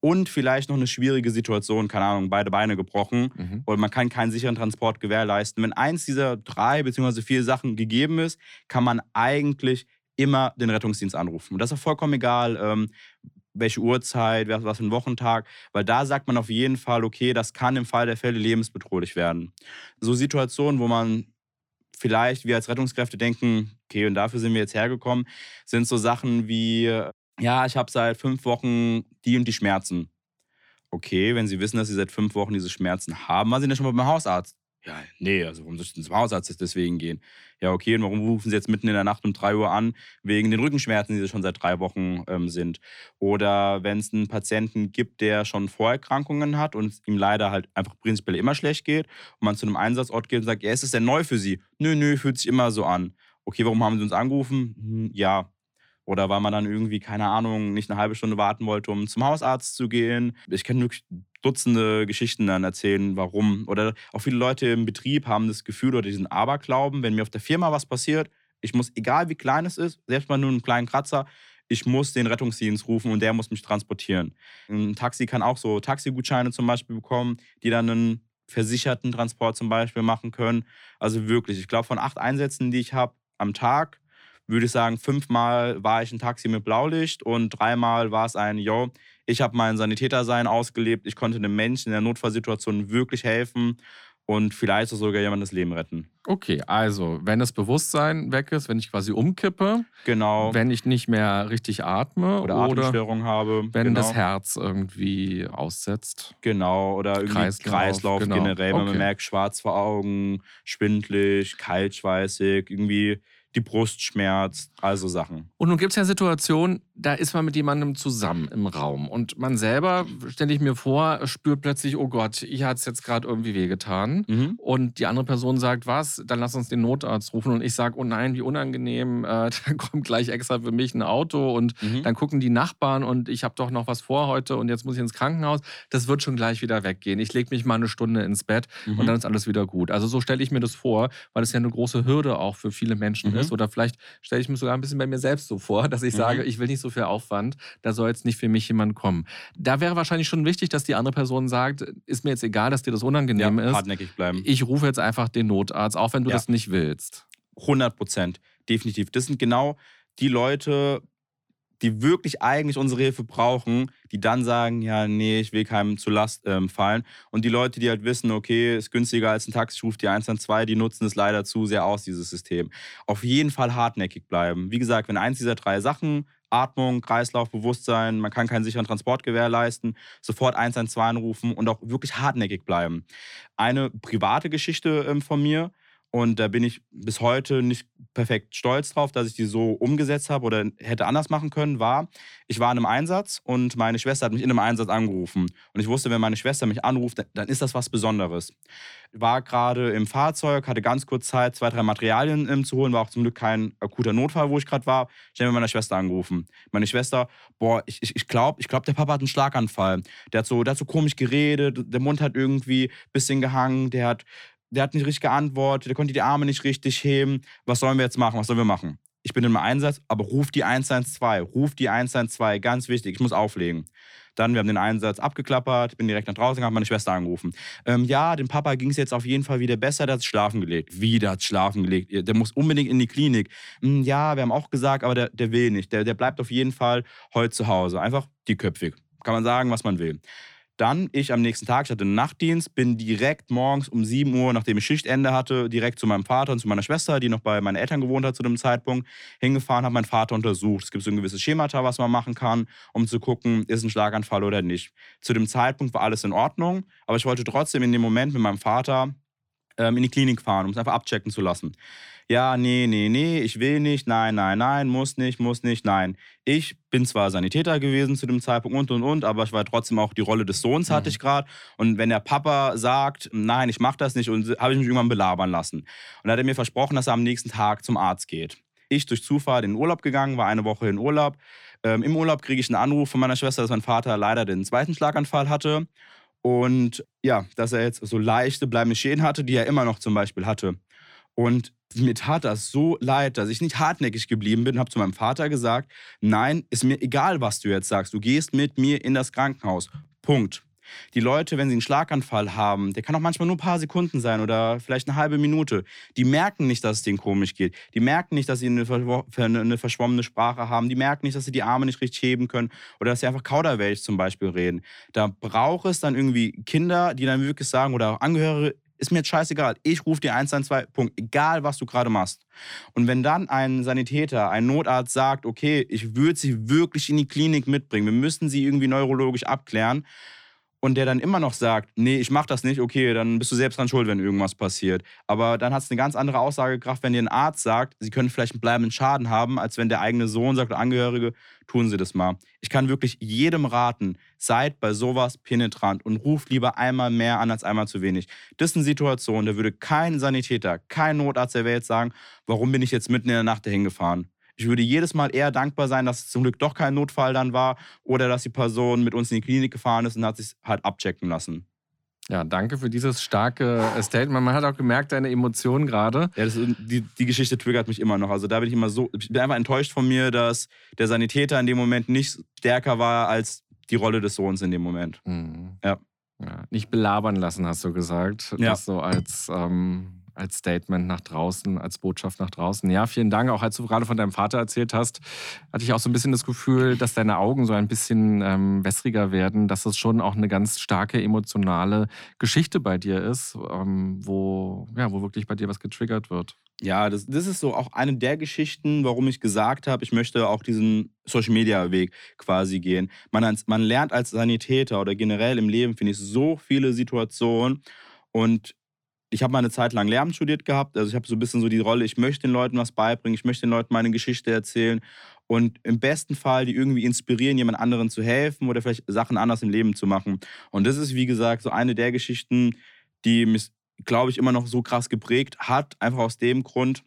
und vielleicht noch eine schwierige Situation, keine Ahnung, beide Beine gebrochen mhm. und man kann keinen sicheren Transport gewährleisten. Wenn eins dieser drei bzw. vier Sachen gegeben ist, kann man eigentlich immer den Rettungsdienst anrufen. Und das ist vollkommen egal, ähm, welche Uhrzeit, was was für ein Wochentag, weil da sagt man auf jeden Fall, okay, das kann im Fall der Fälle lebensbedrohlich werden. So Situationen, wo man vielleicht wir als Rettungskräfte denken, okay, und dafür sind wir jetzt hergekommen, sind so Sachen wie, ja, ich habe seit fünf Wochen die und die Schmerzen. Okay, wenn Sie wissen, dass Sie seit fünf Wochen diese Schmerzen haben, waren Sie denn schon mal beim Hausarzt? Ja, nee, also warum soll ich denn zum Hausarzt deswegen gehen? Ja, okay, und warum rufen Sie jetzt mitten in der Nacht um 3 Uhr an, wegen den Rückenschmerzen, die Sie schon seit drei Wochen ähm, sind? Oder wenn es einen Patienten gibt, der schon Vorerkrankungen hat und es ihm leider halt einfach prinzipiell immer schlecht geht und man zu einem Einsatzort geht und sagt, ja, ist es denn neu für Sie? Nö, nö, fühlt sich immer so an. Okay, warum haben Sie uns angerufen? Hm, ja, oder weil man dann irgendwie, keine Ahnung, nicht eine halbe Stunde warten wollte, um zum Hausarzt zu gehen. Ich kann wirklich Dutzende Geschichten dann erzählen, warum. Oder auch viele Leute im Betrieb haben das Gefühl oder diesen Aberglauben, wenn mir auf der Firma was passiert, ich muss, egal wie klein es ist, selbst mal nur einen kleinen Kratzer, ich muss den Rettungsdienst rufen und der muss mich transportieren. Ein Taxi kann auch so Taxigutscheine zum Beispiel bekommen, die dann einen versicherten Transport zum Beispiel machen können. Also wirklich, ich glaube, von acht Einsätzen, die ich habe am Tag, würde ich sagen, fünfmal war ich ein Taxi mit Blaulicht und dreimal war es ein, yo, ich habe mein Sanitätersein ausgelebt, ich konnte einem Menschen in der Notfallsituation wirklich helfen und vielleicht sogar jemandes Leben retten. okay. Also, wenn das Bewusstsein weg ist, wenn ich quasi umkippe, Genau. wenn ich nicht mehr richtig atme oder oder, Atemstörung habe. wenn genau. das Herz irgendwie aussetzt. Genau, oder irgendwie Kreislauf, Kreislauf, genau. generell, wenn Okay. man merkt, schwarz vor Augen, schwindlig, kaltschweißig, irgendwie die Brust schmerzt, also Sachen. Und nun gibt es ja Situationen, da ist man mit jemandem zusammen im Raum und man selber, stelle ich mir vor, spürt plötzlich, oh Gott, hier hat es jetzt gerade irgendwie wehgetan. Mhm. Und die andere Person sagt, was? Dann lass uns den Notarzt rufen. Und ich sage, oh nein, wie unangenehm, äh, da kommt gleich extra für mich ein Auto und mhm. dann gucken die Nachbarn und ich habe doch noch was vor heute und jetzt muss ich ins Krankenhaus. Das wird schon gleich wieder weggehen. Ich lege mich mal eine Stunde ins Bett mhm. und dann ist alles wieder gut. Also so stelle ich mir das vor, weil es ja eine große Hürde auch für viele Menschen mhm. Ist. Oder vielleicht stelle ich mir sogar ein bisschen bei mir selbst so vor, dass ich mhm. sage, ich will nicht so viel Aufwand, da soll jetzt nicht für mich jemand kommen. Da wäre wahrscheinlich schon wichtig, dass die andere Person sagt, ist mir jetzt egal, dass dir das unangenehm ja, ist. Hartnäckig bleiben. Ich rufe jetzt einfach den Notarzt, auch wenn du ja. das nicht willst. 100 Prozent, definitiv. Das sind genau die Leute, die wirklich eigentlich unsere Hilfe brauchen, die dann sagen, ja, nee, ich will keinem zu Last ähm, fallen. Und die Leute, die halt wissen, okay, ist günstiger als ein Taxi, ich rufe die 112, die nutzen es leider zu sehr aus, dieses System. Auf jeden Fall hartnäckig bleiben. Wie gesagt, wenn eins dieser drei Sachen Atmung, Kreislauf, Bewusstsein, man kann keinen sicheren Transport gewährleisten, sofort 112 anrufen und auch wirklich hartnäckig bleiben. Eine private Geschichte ähm, von mir, und da bin ich bis heute nicht perfekt stolz drauf, dass ich die so umgesetzt habe oder hätte anders machen können, war, ich war in einem Einsatz und meine Schwester hat mich in einem Einsatz angerufen. Und ich wusste, wenn meine Schwester mich anruft, dann ist das was Besonderes. War gerade im Fahrzeug, hatte ganz kurz Zeit, zwei, drei Materialien ähm, zu holen, war auch zum Glück kein akuter Notfall, wo ich gerade war. Ich habe meine Schwester angerufen. Meine Schwester, boah, ich, ich, ich glaube, ich glaub, der Papa hat einen Schlaganfall. Der hat, so, der hat so komisch geredet, der Mund hat irgendwie ein bisschen gehangen, der hat der hat nicht richtig geantwortet, der konnte die Arme nicht richtig heben. Was sollen wir jetzt machen? Was sollen wir machen? Ich bin im Einsatz, aber ruf die 112, ruf die 112, ganz wichtig, ich muss auflegen. Dann, wir haben den Einsatz abgeklappert, bin direkt nach draußen, habe meine Schwester angerufen. Ähm, ja, dem Papa ging es jetzt auf jeden Fall wieder besser, der hat schlafen gelegt. Wieder hat schlafen gelegt. Der muss unbedingt in die Klinik. Hm, ja, wir haben auch gesagt, aber der, der will nicht. Der, der bleibt auf jeden Fall heute zu Hause. Einfach dickköpfig. Kann man sagen, was man will. Dann ich am nächsten Tag, ich hatte einen Nachtdienst, bin direkt morgens um 7 Uhr, nachdem ich Schichtende hatte, direkt zu meinem Vater und zu meiner Schwester, die noch bei meinen Eltern gewohnt hat zu dem Zeitpunkt, hingefahren, habe meinen Vater untersucht. Es gibt so ein gewisses Schemata, was man machen kann, um zu gucken, ist ein Schlaganfall oder nicht. Zu dem Zeitpunkt war alles in Ordnung, aber ich wollte trotzdem in dem Moment mit meinem Vater ähm, in die Klinik fahren, um es einfach abchecken zu lassen ja, nee, nee, nee, ich will nicht, nein, nein, nein, muss nicht, muss nicht, nein. Ich bin zwar Sanitäter gewesen zu dem Zeitpunkt und und und, aber ich war trotzdem auch die Rolle des Sohns hatte mhm. ich gerade. Und wenn der Papa sagt, nein, ich mache das nicht, und habe ich mich irgendwann belabern lassen. Und dann hat er mir versprochen, dass er am nächsten Tag zum Arzt geht. Ich durch Zufall in den Urlaub gegangen, war eine Woche in Urlaub. Ähm, Im Urlaub kriege ich einen Anruf von meiner Schwester, dass mein Vater leider den zweiten Schlaganfall hatte. Und ja, dass er jetzt so leichte bleibende Schäden hatte, die er immer noch zum Beispiel hatte. Und mir tat das so leid, dass ich nicht hartnäckig geblieben bin, habe zu meinem Vater gesagt, nein, ist mir egal, was du jetzt sagst, du gehst mit mir in das Krankenhaus. Punkt. Die Leute, wenn sie einen Schlaganfall haben, der kann auch manchmal nur ein paar Sekunden sein oder vielleicht eine halbe Minute, die merken nicht, dass es denen komisch geht. Die merken nicht, dass sie eine, eine verschwommene Sprache haben. Die merken nicht, dass sie die Arme nicht richtig heben können oder dass sie einfach Kauderwelsch zum Beispiel reden. Da braucht es dann irgendwie Kinder, die dann wirklich sagen oder auch Angehörige, ist mir jetzt scheißegal. Ich rufe dir 112, Punkt. Egal, was du gerade machst. Und wenn dann ein Sanitäter, ein Notarzt sagt, okay, ich würde sie wirklich in die Klinik mitbringen, wir müssen sie irgendwie neurologisch abklären, und der dann immer noch sagt, nee, ich mach das nicht, okay, dann bist du selbst dran schuld, wenn irgendwas passiert. Aber dann hat es eine ganz andere Aussagekraft, wenn dir ein Arzt sagt, sie können vielleicht einen bleibenden Schaden haben, als wenn der eigene Sohn sagt oder Angehörige, tun sie das mal. Ich kann wirklich jedem raten, seid bei sowas penetrant und ruft lieber einmal mehr an als einmal zu wenig. Das ist eine Situation, da würde kein Sanitäter, kein Notarzt der Welt sagen, warum bin ich jetzt mitten in der Nacht dahin gefahren. Ich würde jedes Mal eher dankbar sein, dass es zum Glück doch kein Notfall dann war oder dass die Person mit uns in die Klinik gefahren ist und hat sich halt abchecken lassen. Ja, danke für dieses starke Statement. Man hat auch gemerkt, deine Emotionen gerade. Ja, das, die, die Geschichte triggert mich immer noch. Also da bin ich immer so, ich bin einfach enttäuscht von mir, dass der Sanitäter in dem Moment nicht stärker war als die Rolle des Sohns in dem Moment. Mhm. Ja. ja. Nicht belabern lassen, hast du gesagt. Ja. Das so als ähm, als Statement nach draußen, als Botschaft nach draußen. Ja, vielen Dank. Auch als du gerade von deinem Vater erzählt hast, hatte ich auch so ein bisschen das Gefühl, dass deine Augen so ein bisschen ähm, wässriger werden, dass es schon auch eine ganz starke emotionale Geschichte bei dir ist, ähm, wo, ja, wo wirklich bei dir was getriggert wird. Ja, das, das ist so auch eine der Geschichten, warum ich gesagt habe, ich möchte auch diesen Social-Media-Weg quasi gehen. Man, man lernt als Sanitäter oder generell im Leben, finde ich, so viele Situationen und ich habe mal eine Zeit lang Lehramt studiert gehabt. Also ich habe so ein bisschen so die Rolle, ich möchte den Leuten was beibringen, ich möchte den Leuten meine Geschichte erzählen und im besten Fall die irgendwie inspirieren, jemand anderen zu helfen oder vielleicht Sachen anders im Leben zu machen. Und das ist, wie gesagt, so eine der Geschichten, die mich, glaube ich, immer noch so krass geprägt hat. Einfach aus dem Grund,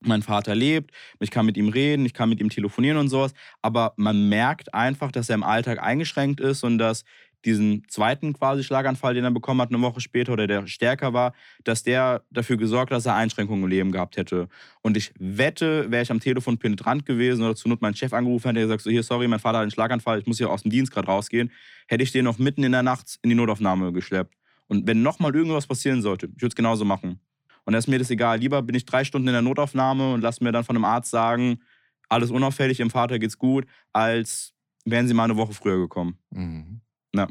mein Vater lebt, ich kann mit ihm reden, ich kann mit ihm telefonieren und sowas, aber man merkt einfach, dass er im Alltag eingeschränkt ist und dass diesen zweiten quasi Schlaganfall, den er bekommen hat, eine Woche später oder der stärker war, dass der dafür gesorgt hat, dass er Einschränkungen im Leben gehabt hätte. Und ich wette, wäre ich am Telefon penetrant gewesen oder zu Not meinen Chef angerufen hätte, der gesagt, so hier, sorry, mein Vater hat einen Schlaganfall, ich muss hier aus dem Dienst gerade rausgehen, hätte ich den noch mitten in der Nacht in die Notaufnahme geschleppt. Und wenn nochmal irgendwas passieren sollte, ich würde es genauso machen. Und da ist mir das egal. Lieber bin ich drei Stunden in der Notaufnahme und lasse mir dann von einem Arzt sagen, alles unauffällig, Ihrem Vater geht's gut, als wären Sie mal eine Woche früher gekommen. Mhm. Ja.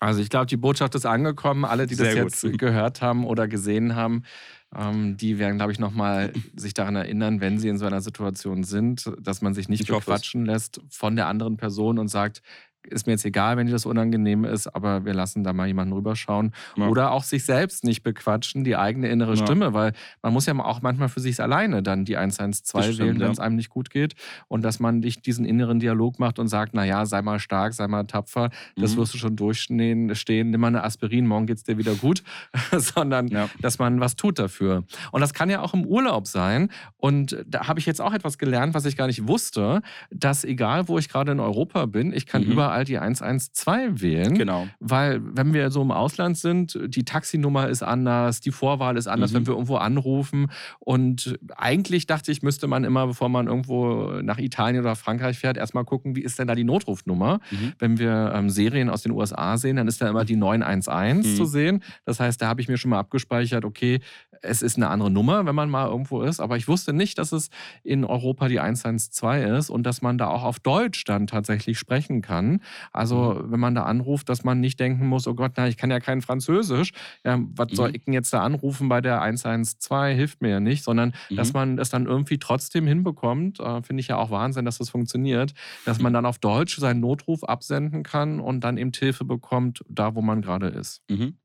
Also ich glaube, die Botschaft ist angekommen. Alle, die das jetzt gut. gehört haben oder gesehen haben, ähm, die werden, glaube ich, nochmal sich daran erinnern, wenn sie in so einer Situation sind, dass man sich nicht ich bequatschen lässt von der anderen Person und sagt, ist mir jetzt egal, wenn dir das unangenehm ist, aber wir lassen da mal jemanden rüberschauen. Ja. Oder auch sich selbst nicht bequatschen, die eigene innere ja. Stimme, weil man muss ja auch manchmal für sich alleine dann die 112 wählen, wenn es einem nicht gut geht. Und dass man nicht diesen inneren Dialog macht und sagt, naja, sei mal stark, sei mal tapfer, das mhm. wirst du schon durchstehen, stehen, nimm mal eine Aspirin, morgen geht es dir wieder gut, sondern ja. dass man was tut dafür. Und das kann ja auch im Urlaub sein. Und da habe ich jetzt auch etwas gelernt, was ich gar nicht wusste, dass egal, wo ich gerade in Europa bin, ich kann mhm. überall überall die 112 wählen. Genau. Weil, wenn wir so im Ausland sind, die Taxinummer ist anders, die Vorwahl ist anders, mhm. wenn wir irgendwo anrufen. Und eigentlich dachte ich, müsste man immer, bevor man irgendwo nach Italien oder Frankreich fährt, erstmal gucken, wie ist denn da die Notrufnummer. Mhm. Wenn wir ähm, Serien aus den USA sehen, dann ist da immer die 911 mhm. zu sehen. Das heißt, da habe ich mir schon mal abgespeichert, okay, es ist eine andere Nummer, wenn man mal irgendwo ist. Aber ich wusste nicht, dass es in Europa die 112 ist und dass man da auch auf Deutsch dann tatsächlich sprechen kann. Also, mhm. wenn man da anruft, dass man nicht denken muss, oh Gott, na, ich kann ja kein Französisch. Ja, was mhm. soll ich denn jetzt da anrufen bei der 112? Hilft mir ja nicht, sondern mhm. dass man es dann irgendwie trotzdem hinbekommt, äh, finde ich ja auch Wahnsinn, dass das funktioniert, dass man dann auf Deutsch seinen Notruf absenden kann und dann eben Hilfe bekommt, da wo man gerade ist. Mhm.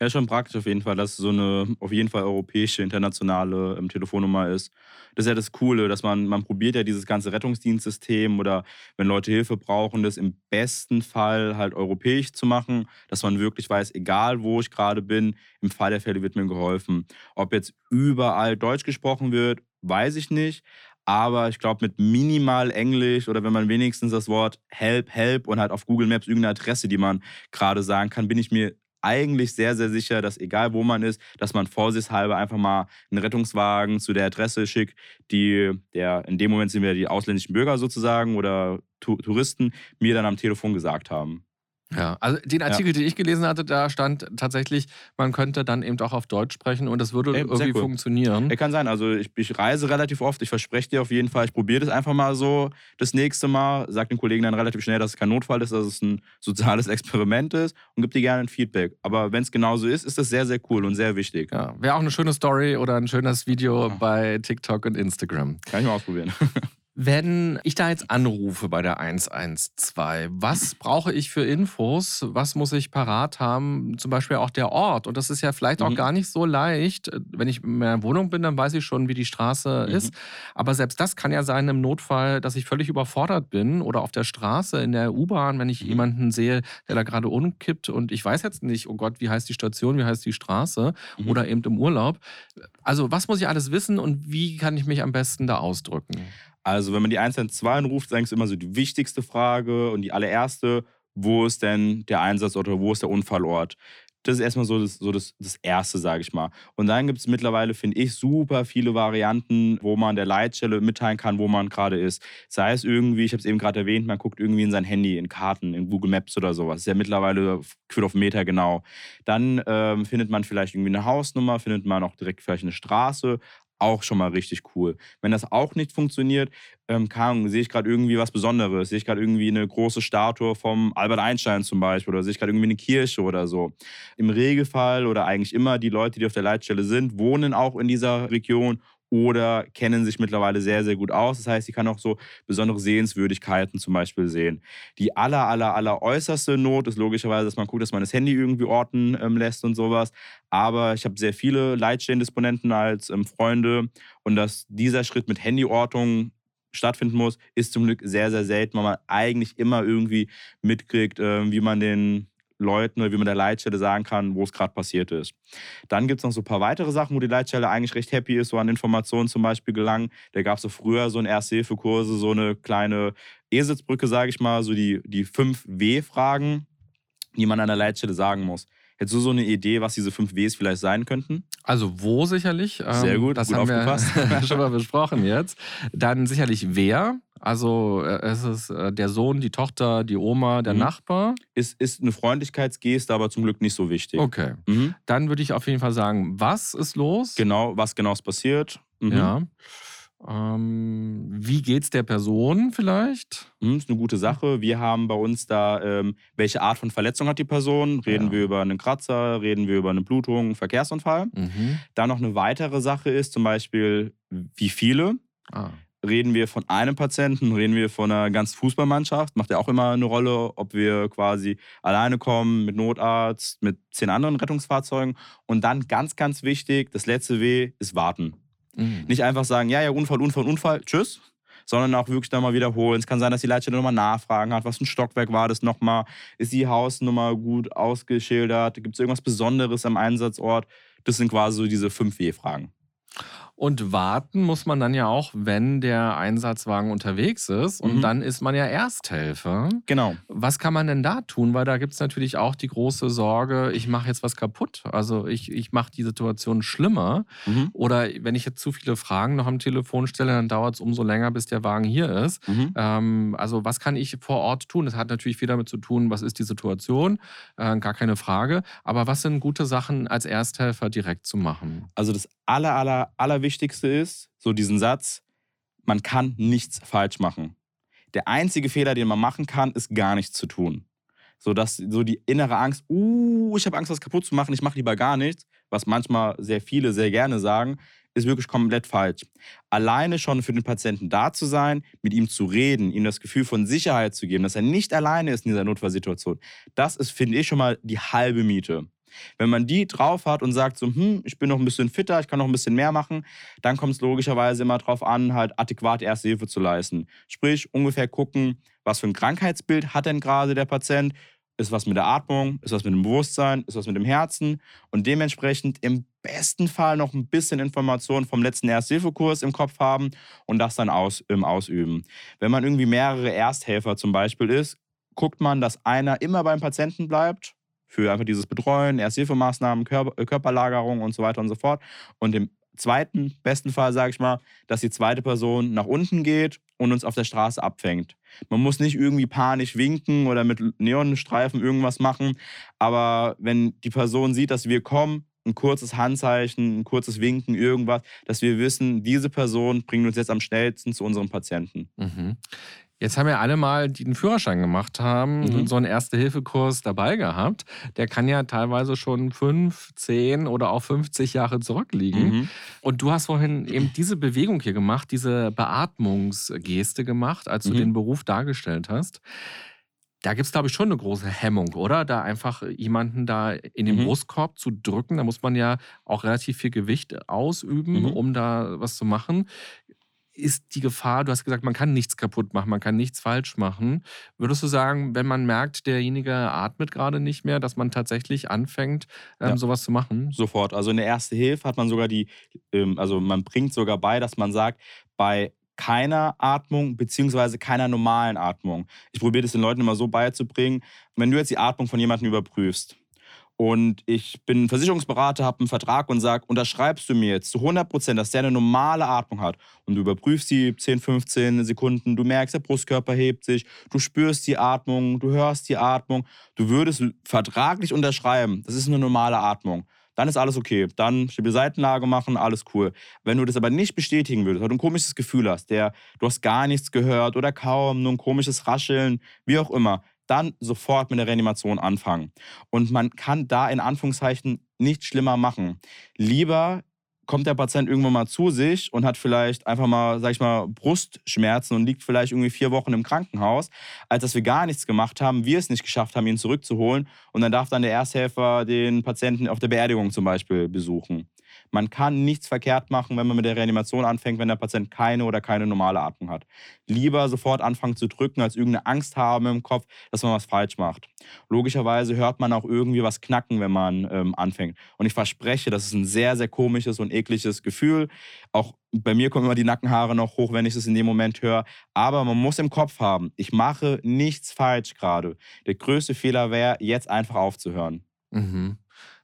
Ja, schon praktisch auf jeden Fall, dass so eine auf jeden Fall europäische, internationale ähm, Telefonnummer ist. Das ist ja das Coole, dass man, man probiert ja dieses ganze Rettungsdienstsystem oder wenn Leute Hilfe brauchen, das im besten Fall halt europäisch zu machen, dass man wirklich weiß, egal wo ich gerade bin, im Fall der Fälle wird mir geholfen. Ob jetzt überall Deutsch gesprochen wird, weiß ich nicht. Aber ich glaube, mit minimal Englisch oder wenn man wenigstens das Wort Help, Help und halt auf Google Maps irgendeine Adresse, die man gerade sagen kann, bin ich mir eigentlich sehr, sehr sicher, dass egal wo man ist, dass man vorsichtshalber einfach mal einen Rettungswagen zu der Adresse schickt, die der, in dem Moment sind wir die ausländischen Bürger sozusagen oder Touristen, mir dann am Telefon gesagt haben. Ja, also den Artikel, ja. den ich gelesen hatte, da stand tatsächlich, man könnte dann eben auch auf Deutsch sprechen und das würde Ey, irgendwie cool. funktionieren. Ja, kann sein. Also ich, ich, reise relativ oft. Ich verspreche dir auf jeden Fall, ich probiere das einfach mal so das nächste Mal. Sag den Kollegen dann relativ schnell, dass es kein Notfall ist, dass es ein soziales Experiment ist und gib dir gerne ein Feedback. Aber wenn es genauso ist, ist das sehr, sehr cool und sehr wichtig. Ja, wäre auch eine schöne Story oder ein schönes Video ja. bei TikTok und Instagram. Kann ich mal ausprobieren. Wenn ich da jetzt anrufe bei der 112, was brauche ich für Infos? Was muss ich parat haben? Zum Beispiel auch der Ort. Und das ist ja vielleicht auch mhm. gar nicht so leicht. Wenn ich in meiner Wohnung bin, dann weiß ich schon, wie die Straße mhm. ist. Aber selbst das kann ja sein im Notfall, dass ich völlig überfordert bin oder auf der Straße, in der U-Bahn, wenn ich mhm. jemanden sehe, der da gerade umkippt und ich weiß jetzt nicht, oh Gott, wie heißt die Station, wie heißt die Straße mhm. oder eben im Urlaub. Also was muss ich alles wissen und wie kann ich mich am besten da ausdrücken? Also, wenn man die 112 anruft, ist immer so die wichtigste Frage und die allererste, wo ist denn der Einsatz oder wo ist der Unfallort? Das ist erstmal so das, so das, das Erste, sage ich mal. Und dann gibt es mittlerweile, finde ich, super viele Varianten, wo man der Leitstelle mitteilen kann, wo man gerade ist. Sei es irgendwie, ich habe es eben gerade erwähnt, man guckt irgendwie in sein Handy, in Karten, in Google Maps oder sowas. Ist ja mittlerweile gefühlt auf Meter genau. Dann ähm, findet man vielleicht irgendwie eine Hausnummer, findet man auch direkt vielleicht eine Straße auch schon mal richtig cool. Wenn das auch nicht funktioniert, ähm, kann, sehe ich gerade irgendwie was Besonderes, sehe ich gerade irgendwie eine große Statue vom Albert Einstein zum Beispiel oder sehe ich gerade irgendwie eine Kirche oder so. Im Regelfall oder eigentlich immer die Leute, die auf der Leitstelle sind, wohnen auch in dieser Region oder kennen sich mittlerweile sehr, sehr gut aus. Das heißt, sie kann auch so besondere Sehenswürdigkeiten zum Beispiel sehen. Die aller, aller, aller äußerste Not ist logischerweise, dass man guckt, dass man das Handy irgendwie orten ähm, lässt und sowas. Aber ich habe sehr viele Leitstellendisponenten als ähm, Freunde und dass dieser Schritt mit Handyortung stattfinden muss, ist zum Glück sehr, sehr selten, weil man eigentlich immer irgendwie mitkriegt, äh, wie man den Leuten oder wie man der Leitstelle sagen kann, wo es gerade passiert ist. Dann gibt es noch so ein paar weitere Sachen, wo die Leitstelle eigentlich recht happy ist, so an Informationen zum Beispiel gelangen. Da gab es so früher so ein Erste-Hilfe-Kurse, so eine kleine E-Sitzbrücke, sage ich mal, so die, die fünf W-Fragen, die man an der Leitstelle sagen muss. Hättest du so eine Idee, was diese fünf Ws vielleicht sein könnten? Also wo sicherlich. Sehr gut, das gut haben aufgepasst. wir schon mal besprochen jetzt. Dann sicherlich wer. Also äh, es ist äh, der Sohn, die Tochter, die Oma, der Mhm. Nachbar. Ist, ist eine Freundlichkeitsgeste, aber zum Glück nicht so wichtig. Okay. Mhm. Dann würde ich auf jeden Fall sagen, was ist los? Genau, was genau ist passiert. Mhm. Ja. Ähm, wie geht's der Person vielleicht? Mhm, ist eine gute Sache. Wir haben bei uns da, ähm, welche Art von Verletzung hat die Person? Reden Ja. wir über einen Kratzer? Reden wir über eine Blutung, einen Verkehrsunfall? Mhm. Dann noch eine weitere Sache ist zum Beispiel, wie viele? Ah. Reden wir von einem Patienten? Reden wir von einer ganzen Fußballmannschaft? Macht ja auch immer eine Rolle, ob wir quasi alleine kommen, mit Notarzt, mit zehn anderen Rettungsfahrzeugen. Und dann ganz, ganz wichtig, das letzte W ist warten. Mhm. Nicht einfach sagen, ja, ja, Unfall, Unfall, Unfall, tschüss, sondern auch wirklich dann mal wiederholen. Es kann sein, dass die Leitstelle nochmal nachfragen hat, was für ein Stockwerk war das nochmal, ist die Hausnummer gut ausgeschildert, gibt es irgendwas Besonderes am Einsatzort. Das sind quasi so diese fünf W-Fragen. Und warten muss man dann ja auch, wenn der Einsatzwagen unterwegs ist. Und Mhm. dann ist man ja Ersthelfer. Genau. Was kann man denn da tun? Weil da gibt es natürlich auch die große Sorge, ich mache jetzt was kaputt. Also ich, ich mache die Situation schlimmer. Mhm. Oder wenn ich jetzt zu viele Fragen noch am Telefon stelle, dann dauert es umso länger, bis der Wagen hier ist. Mhm. Ähm, also was kann ich vor Ort tun? Das hat natürlich viel damit zu tun, was ist die Situation, äh, gar keine Frage. Aber was sind gute Sachen als Ersthelfer direkt zu machen? Also das aller, aller, allerwichtigste ist, so diesen Satz, man kann nichts falsch machen. Der einzige Fehler, den man machen kann, ist gar nichts zu tun. So dass so die innere Angst, uh, ich habe Angst, was kaputt zu machen, ich mache lieber gar nichts, was manchmal sehr viele sehr gerne sagen, ist wirklich komplett falsch. Alleine schon für den Patienten da zu sein, mit ihm zu reden, ihm das Gefühl von Sicherheit zu geben, dass er nicht alleine ist in dieser Notfallsituation, das ist, finde ich, schon mal die halbe Miete. Wenn man die drauf hat und sagt so, hm, ich bin noch ein bisschen fitter, ich kann noch ein bisschen mehr machen, dann kommt es logischerweise immer darauf an, halt adäquat Erste Hilfe zu leisten. Sprich, ungefähr gucken, was für ein Krankheitsbild hat denn gerade der Patient, ist was mit der Atmung, ist was mit dem Bewusstsein, ist was mit dem Herzen und dementsprechend im besten Fall noch ein bisschen Informationen vom letzten Erste-Hilfe-Kurs im Kopf haben und das dann aus, ähm, ausüben. Wenn man irgendwie mehrere Ersthelfer zum Beispiel ist, guckt man, dass einer immer beim Patienten bleibt, für einfach dieses Betreuen, Ersthilfemaßnahmen, Körper, äh, Körperlagerung und so weiter und so fort. Und im zweiten besten Fall, sage ich mal, dass die zweite Person nach unten geht und uns auf der Straße abfängt. Man muss nicht irgendwie panisch winken oder mit Neonstreifen irgendwas machen, aber wenn die Person sieht, dass wir kommen, ein kurzes Handzeichen, ein kurzes Winken, irgendwas, dass wir wissen, diese Person bringt uns jetzt am schnellsten zu unserem Patienten. Mhm. Jetzt haben ja alle mal, die einen Führerschein gemacht haben, Mhm. so einen Erste-Hilfe-Kurs dabei gehabt. Der kann ja teilweise schon fünf, zehn oder auch 50 Jahre zurückliegen. Mhm. Und du hast vorhin eben diese Bewegung hier gemacht, diese Beatmungsgeste gemacht, als du Mhm. den Beruf dargestellt hast. Da gibt es, glaube ich, schon eine große Hemmung, oder? Da einfach jemanden da in den Mhm. Brustkorb zu drücken. Da muss man ja auch relativ viel Gewicht ausüben, Mhm. um da was zu machen. Ist die Gefahr, du hast gesagt, man kann nichts kaputt machen, man kann nichts falsch machen. Würdest du sagen, wenn man merkt, derjenige atmet gerade nicht mehr, dass man tatsächlich anfängt, ähm, Ja. sowas zu machen? Sofort. Also in der Erste Hilfe hat man sogar die, ähm, also man bringt sogar bei, dass man sagt, bei keiner Atmung beziehungsweise keiner normalen Atmung. Ich probiere das den Leuten immer so beizubringen, wenn du jetzt die Atmung von jemandem überprüfst und ich bin Versicherungsberater, habe einen Vertrag und sage, unterschreibst du mir jetzt zu 100 Prozent, dass der eine normale Atmung hat und du überprüfst die 10, 15 Sekunden, du merkst, der Brustkörper hebt sich, du spürst die Atmung, du hörst die Atmung, du würdest vertraglich unterschreiben, das ist eine normale Atmung dann ist alles okay. Dann stabile Seitenlage machen, alles cool. Wenn du das aber nicht bestätigen würdest, weil du ein komisches Gefühl hast, der, du hast gar nichts gehört oder kaum, nur ein komisches Rascheln, wie auch immer, dann sofort mit der Reanimation anfangen. Und man kann da in Anführungszeichen nichts schlimmer machen. Lieber kommt der Patient irgendwann mal zu sich und hat vielleicht einfach mal, sag ich mal, Brustschmerzen und liegt vielleicht irgendwie vier Wochen im Krankenhaus, als dass wir gar nichts gemacht haben, wir es nicht geschafft haben, ihn zurückzuholen und dann darf dann der Ersthelfer den Patienten auf der Beerdigung zum Beispiel besuchen. Man kann nichts verkehrt machen, wenn man mit der Reanimation anfängt, wenn der Patient keine oder keine normale Atmung hat. Lieber sofort anfangen zu drücken, als irgendeine Angst haben im Kopf, dass man was falsch macht. Logischerweise hört man auch irgendwie was knacken, wenn man ähm, anfängt. Und ich verspreche, das ist ein sehr, sehr komisches und ekliges Gefühl. Auch bei mir kommen immer die Nackenhaare noch hoch, wenn ich es in dem Moment höre. Aber man muss im Kopf haben, ich mache nichts falsch gerade. Der größte Fehler wäre, jetzt einfach aufzuhören. Mhm.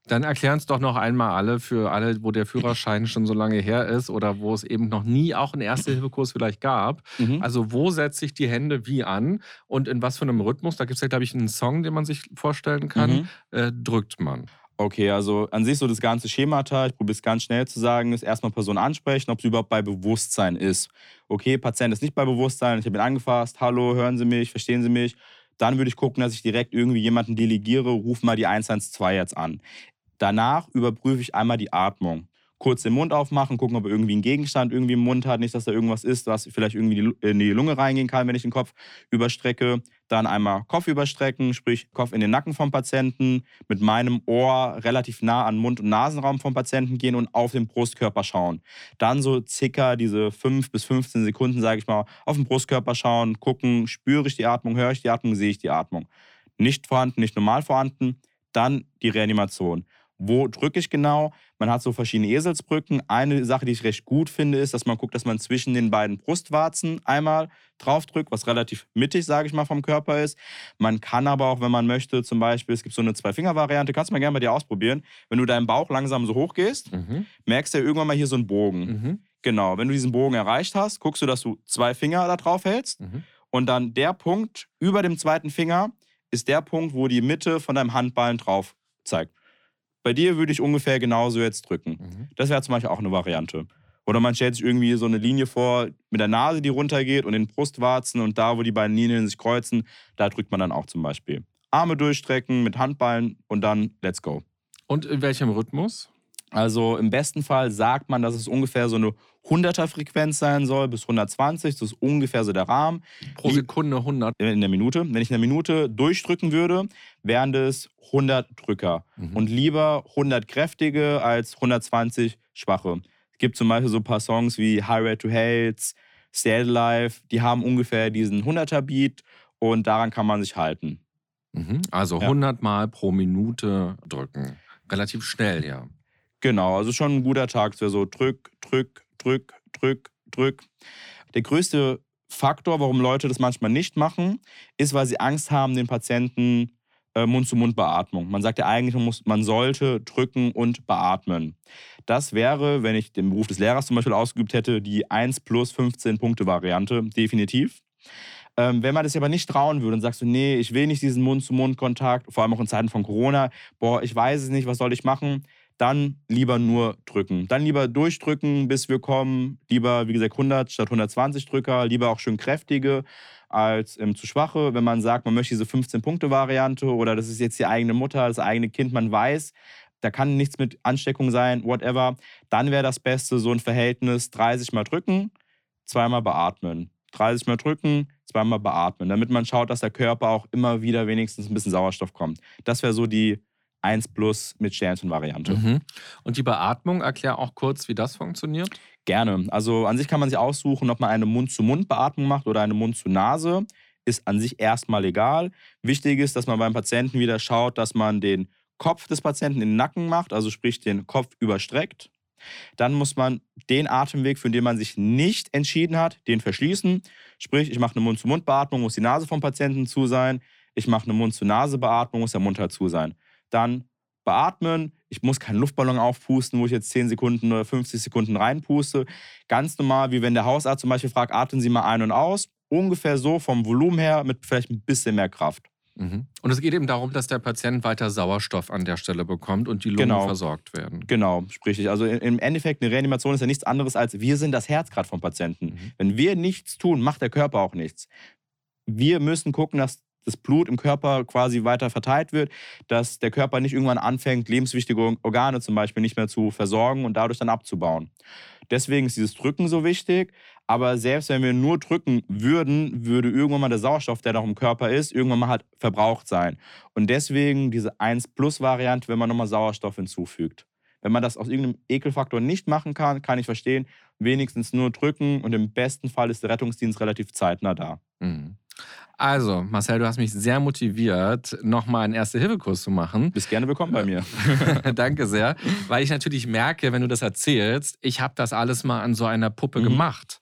Dann erklären es doch noch einmal alle für alle, wo der Führerschein schon so lange her ist oder wo es eben noch nie auch einen Erste-Hilfe-Kurs vielleicht gab. Mhm. Also wo setze ich die Hände wie an und in was für einem Rhythmus? Da gibt es ja, glaube ich, einen Song, den man sich vorstellen kann. Mhm. Äh, drückt man. Okay, also an sich so das ganze Schemata, ich probiere es ganz schnell zu sagen, ist erstmal Person ansprechen, ob sie überhaupt bei Bewusstsein ist. Okay, Patient ist nicht bei Bewusstsein, ich habe ihn angefasst, hallo, hören Sie mich, verstehen Sie mich? Dann würde ich gucken, dass ich direkt irgendwie jemanden delegiere, ruf mal die 112 jetzt an. Danach überprüfe ich einmal die Atmung. Kurz den Mund aufmachen, gucken, ob er irgendwie einen Gegenstand irgendwie im Mund hat. Nicht, dass da irgendwas ist, was vielleicht irgendwie in die Lunge reingehen kann, wenn ich den Kopf überstrecke. Dann einmal Kopf überstrecken, sprich Kopf in den Nacken vom Patienten, mit meinem Ohr relativ nah an Mund- und Nasenraum vom Patienten gehen und auf den Brustkörper schauen. Dann so circa diese 5 bis 15 Sekunden, sage ich mal, auf den Brustkörper schauen, gucken, spüre ich die Atmung, höre ich die Atmung, sehe ich die Atmung. Nicht vorhanden, nicht normal vorhanden. Dann die Reanimation. Wo drücke ich genau? Man hat so verschiedene Eselsbrücken. Eine Sache, die ich recht gut finde, ist, dass man guckt, dass man zwischen den beiden Brustwarzen einmal draufdrückt, was relativ mittig, sage ich mal, vom Körper ist. Man kann aber auch, wenn man möchte, zum Beispiel, es gibt so eine Zwei-Finger-Variante, kannst du mal gerne bei dir ausprobieren. Wenn du deinen Bauch langsam so hoch gehst, mhm. merkst du ja irgendwann mal hier so einen Bogen. Mhm. Genau, wenn du diesen Bogen erreicht hast, guckst du, dass du zwei Finger da drauf hältst. Mhm. Und dann der Punkt über dem zweiten Finger ist der Punkt, wo die Mitte von deinem Handballen drauf zeigt. Bei dir würde ich ungefähr genauso jetzt drücken. Mhm. Das wäre zum Beispiel auch eine Variante. Oder man stellt sich irgendwie so eine Linie vor mit der Nase, die runtergeht und den Brustwarzen und da, wo die beiden Linien sich kreuzen, da drückt man dann auch zum Beispiel. Arme durchstrecken mit Handballen und dann let's go. Und in welchem Rhythmus? Also im besten Fall sagt man, dass es ungefähr so eine 100er Frequenz sein soll bis 120. Das ist ungefähr so der Rahmen. Pro Sekunde 100. In der Minute. Wenn ich in der Minute durchdrücken würde, wären das 100 Drücker. Mhm. Und lieber 100 kräftige als 120 schwache. Es gibt zum Beispiel so ein paar Songs wie High Rate to Hates, Stay Alive. Die haben ungefähr diesen 100er Beat und daran kann man sich halten. Mhm. Also 100 ja. Mal pro Minute drücken. Relativ schnell, ja. Genau, also schon ein guter Tag. So drück, drück, drück, drück, drück. Der größte Faktor, warum Leute das manchmal nicht machen, ist, weil sie Angst haben, den Patienten äh, Mund-zu-Mund-Beatmung. Man sagt ja eigentlich, man, muss, man sollte drücken und beatmen. Das wäre, wenn ich den Beruf des Lehrers zum Beispiel ausgeübt hätte, die 1 plus 15 Punkte Variante, definitiv. Ähm, wenn man das aber nicht trauen würde und sagst du, nee, ich will nicht diesen Mund-zu-Mund-Kontakt, vor allem auch in Zeiten von Corona, boah, ich weiß es nicht, was soll ich machen, dann lieber nur drücken. Dann lieber durchdrücken, bis wir kommen. Lieber, wie gesagt, 100 statt 120 Drücker. Lieber auch schön kräftige als ähm, zu schwache. Wenn man sagt, man möchte diese 15-Punkte-Variante oder das ist jetzt die eigene Mutter, das eigene Kind, man weiß, da kann nichts mit Ansteckung sein, whatever, dann wäre das Beste so ein Verhältnis 30 mal drücken, zweimal beatmen. 30 mal drücken, zweimal beatmen, damit man schaut, dass der Körper auch immer wieder wenigstens ein bisschen Sauerstoff kommt. Das wäre so die 1 plus mit Sternchen-Variante. Mhm. Und die Beatmung, erklär auch kurz, wie das funktioniert. Gerne. Also an sich kann man sich aussuchen, ob man eine Mund-zu-Mund-Beatmung macht oder eine Mund-zu-Nase. Ist an sich erstmal egal. Wichtig ist, dass man beim Patienten wieder schaut, dass man den Kopf des Patienten in den Nacken macht, also sprich den Kopf überstreckt. Dann muss man den Atemweg, für den man sich nicht entschieden hat, den verschließen. Sprich, ich mache eine Mund-zu-Mund-Beatmung, muss die Nase vom Patienten zu sein. Ich mache eine Mund-zu-Nase-Beatmung, muss der Mund halt zu sein dann beatmen. Ich muss keinen Luftballon aufpusten, wo ich jetzt 10 Sekunden oder 50 Sekunden reinpuste. Ganz normal, wie wenn der Hausarzt zum Beispiel fragt, atmen Sie mal ein und aus. Ungefähr so vom Volumen her mit vielleicht ein bisschen mehr Kraft. Mhm. Und es geht eben darum, dass der Patient weiter Sauerstoff an der Stelle bekommt und die Lungen genau. versorgt werden. Genau, sprich ich. Also im Endeffekt, eine Reanimation ist ja nichts anderes als, wir sind das Herzgrad vom Patienten. Mhm. Wenn wir nichts tun, macht der Körper auch nichts. Wir müssen gucken, dass das Blut im Körper quasi weiter verteilt wird, dass der Körper nicht irgendwann anfängt, lebenswichtige Organe zum Beispiel nicht mehr zu versorgen und dadurch dann abzubauen. Deswegen ist dieses Drücken so wichtig. Aber selbst wenn wir nur drücken würden, würde irgendwann mal der Sauerstoff, der noch im Körper ist, irgendwann mal halt verbraucht sein. Und deswegen diese 1-Plus-Variante, wenn man nochmal Sauerstoff hinzufügt. Wenn man das aus irgendeinem Ekelfaktor nicht machen kann, kann ich verstehen, wenigstens nur drücken und im besten Fall ist der Rettungsdienst relativ zeitnah da. Mhm. Also, Marcel, du hast mich sehr motiviert, nochmal einen Erste-Hilfe-Kurs zu machen. Bist gerne willkommen bei mir. Danke sehr. Weil ich natürlich merke, wenn du das erzählst, ich habe das alles mal an so einer Puppe mhm. gemacht.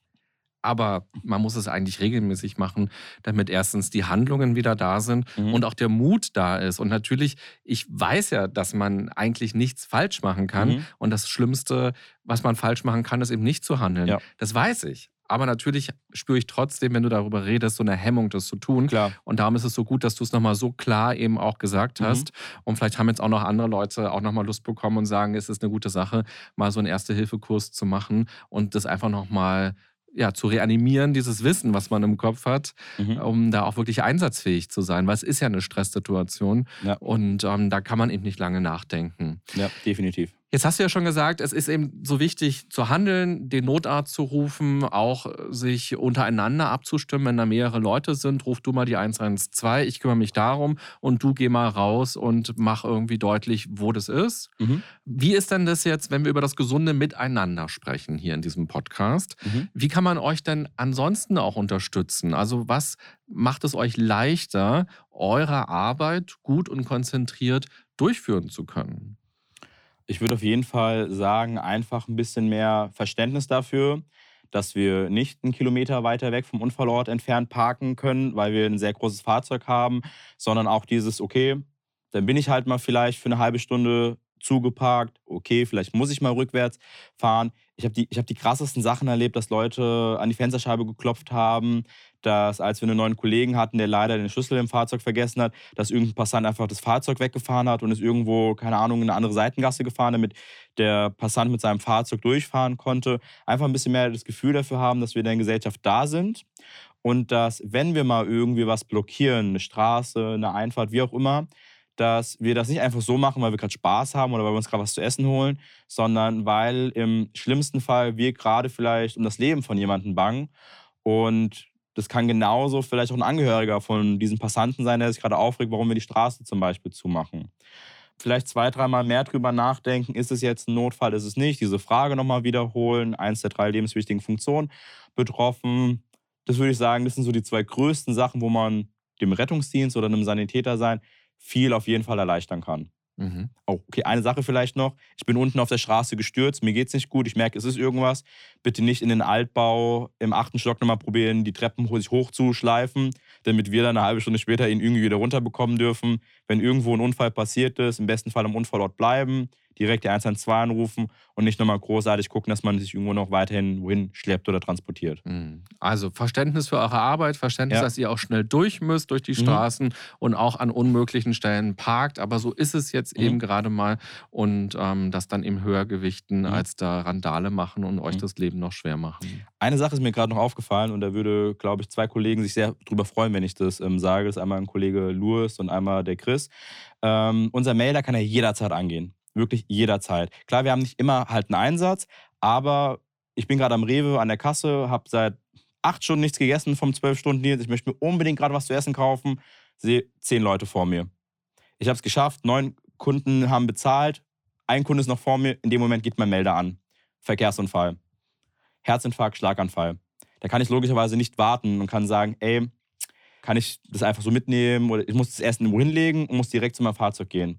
Aber man muss es eigentlich regelmäßig machen, damit erstens die Handlungen wieder da sind mhm. und auch der Mut da ist. Und natürlich, ich weiß ja, dass man eigentlich nichts falsch machen kann. Mhm. Und das Schlimmste, was man falsch machen kann, ist eben nicht zu handeln. Ja. Das weiß ich. Aber natürlich spüre ich trotzdem, wenn du darüber redest, so eine Hemmung, das zu tun. Klar. Und darum ist es so gut, dass du es nochmal so klar eben auch gesagt mhm. hast. Und vielleicht haben jetzt auch noch andere Leute auch nochmal Lust bekommen und sagen, es ist eine gute Sache, mal so einen Erste-Hilfe-Kurs zu machen und das einfach nochmal ja, zu reanimieren, dieses Wissen, was man im Kopf hat, mhm. um da auch wirklich einsatzfähig zu sein, weil es ist ja eine Stresssituation ja. und ähm, da kann man eben nicht lange nachdenken. Ja, definitiv. Jetzt hast du ja schon gesagt, es ist eben so wichtig zu handeln, den Notarzt zu rufen, auch sich untereinander abzustimmen. Wenn da mehrere Leute sind, ruf du mal die 112, ich kümmere mich darum und du geh mal raus und mach irgendwie deutlich, wo das ist. Mhm. Wie ist denn das jetzt, wenn wir über das gesunde Miteinander sprechen hier in diesem Podcast? Mhm. Wie kann man euch denn ansonsten auch unterstützen? Also was macht es euch leichter, eure Arbeit gut und konzentriert durchführen zu können? Ich würde auf jeden Fall sagen, einfach ein bisschen mehr Verständnis dafür, dass wir nicht einen Kilometer weiter weg vom Unfallort entfernt parken können, weil wir ein sehr großes Fahrzeug haben, sondern auch dieses, okay, dann bin ich halt mal vielleicht für eine halbe Stunde zugeparkt, okay, vielleicht muss ich mal rückwärts fahren. Ich habe die, hab die krassesten Sachen erlebt, dass Leute an die Fensterscheibe geklopft haben, dass als wir einen neuen Kollegen hatten, der leider den Schlüssel im Fahrzeug vergessen hat, dass irgendein Passant einfach das Fahrzeug weggefahren hat und ist irgendwo, keine Ahnung, in eine andere Seitengasse gefahren, damit der Passant mit seinem Fahrzeug durchfahren konnte. Einfach ein bisschen mehr das Gefühl dafür haben, dass wir in der Gesellschaft da sind und dass, wenn wir mal irgendwie was blockieren, eine Straße, eine Einfahrt, wie auch immer, dass wir das nicht einfach so machen, weil wir gerade Spaß haben oder weil wir uns gerade was zu essen holen, sondern weil im schlimmsten Fall wir gerade vielleicht um das Leben von jemandem bangen und das kann genauso vielleicht auch ein Angehöriger von diesem Passanten sein, der sich gerade aufregt, warum wir die Straße zum Beispiel zumachen. Vielleicht zwei, dreimal mehr drüber nachdenken, ist es jetzt ein Notfall, ist es nicht? Diese Frage nochmal wiederholen, eins der drei lebenswichtigen Funktionen betroffen. Das würde ich sagen, das sind so die zwei größten Sachen, wo man dem Rettungsdienst oder einem Sanitäter sein viel auf jeden Fall erleichtern kann. Mhm. Oh, okay, eine Sache vielleicht noch. Ich bin unten auf der Straße gestürzt, mir geht es nicht gut, ich merke, es ist irgendwas. Bitte nicht in den Altbau im achten Stock nochmal probieren, die Treppen sich hochzuschleifen, damit wir dann eine halbe Stunde später ihn irgendwie wieder runterbekommen dürfen. Wenn irgendwo ein Unfall passiert ist, im besten Fall am Unfallort bleiben, direkt die 112 anrufen und nicht nochmal großartig gucken, dass man sich irgendwo noch weiterhin wohin schleppt oder transportiert. Mhm. Also Verständnis für eure Arbeit, Verständnis, ja. dass ihr auch schnell durch müsst durch die mhm. Straßen mhm. und auch an unmöglichen Stellen parkt. Aber so ist es jetzt mhm. eben gerade mal und ähm, das dann eben höher gewichten, mhm. als da Randale machen und euch mhm. das Leben noch schwer machen. Eine Sache ist mir gerade noch aufgefallen und da würde, glaube ich, zwei Kollegen sich sehr drüber freuen, wenn ich das ähm, sage. Das ist einmal ein Kollege Louis und einmal der Chris. Ähm, unser Melder kann ja jederzeit angehen. Wirklich jederzeit. Klar, wir haben nicht immer halt einen Einsatz, aber ich bin gerade am Rewe an der Kasse, habe seit acht Stunden nichts gegessen vom zwölf Stunden Dienst. Ich möchte mir unbedingt gerade was zu essen kaufen. Sehe zehn Leute vor mir. Ich habe es geschafft. Neun Kunden haben bezahlt. Ein Kunde ist noch vor mir. In dem Moment geht mein Melder an. Verkehrsunfall. Herzinfarkt, Schlaganfall. Da kann ich logischerweise nicht warten und kann sagen, ey, kann ich das einfach so mitnehmen oder ich muss das Essen irgendwo hinlegen und muss direkt zu meinem Fahrzeug gehen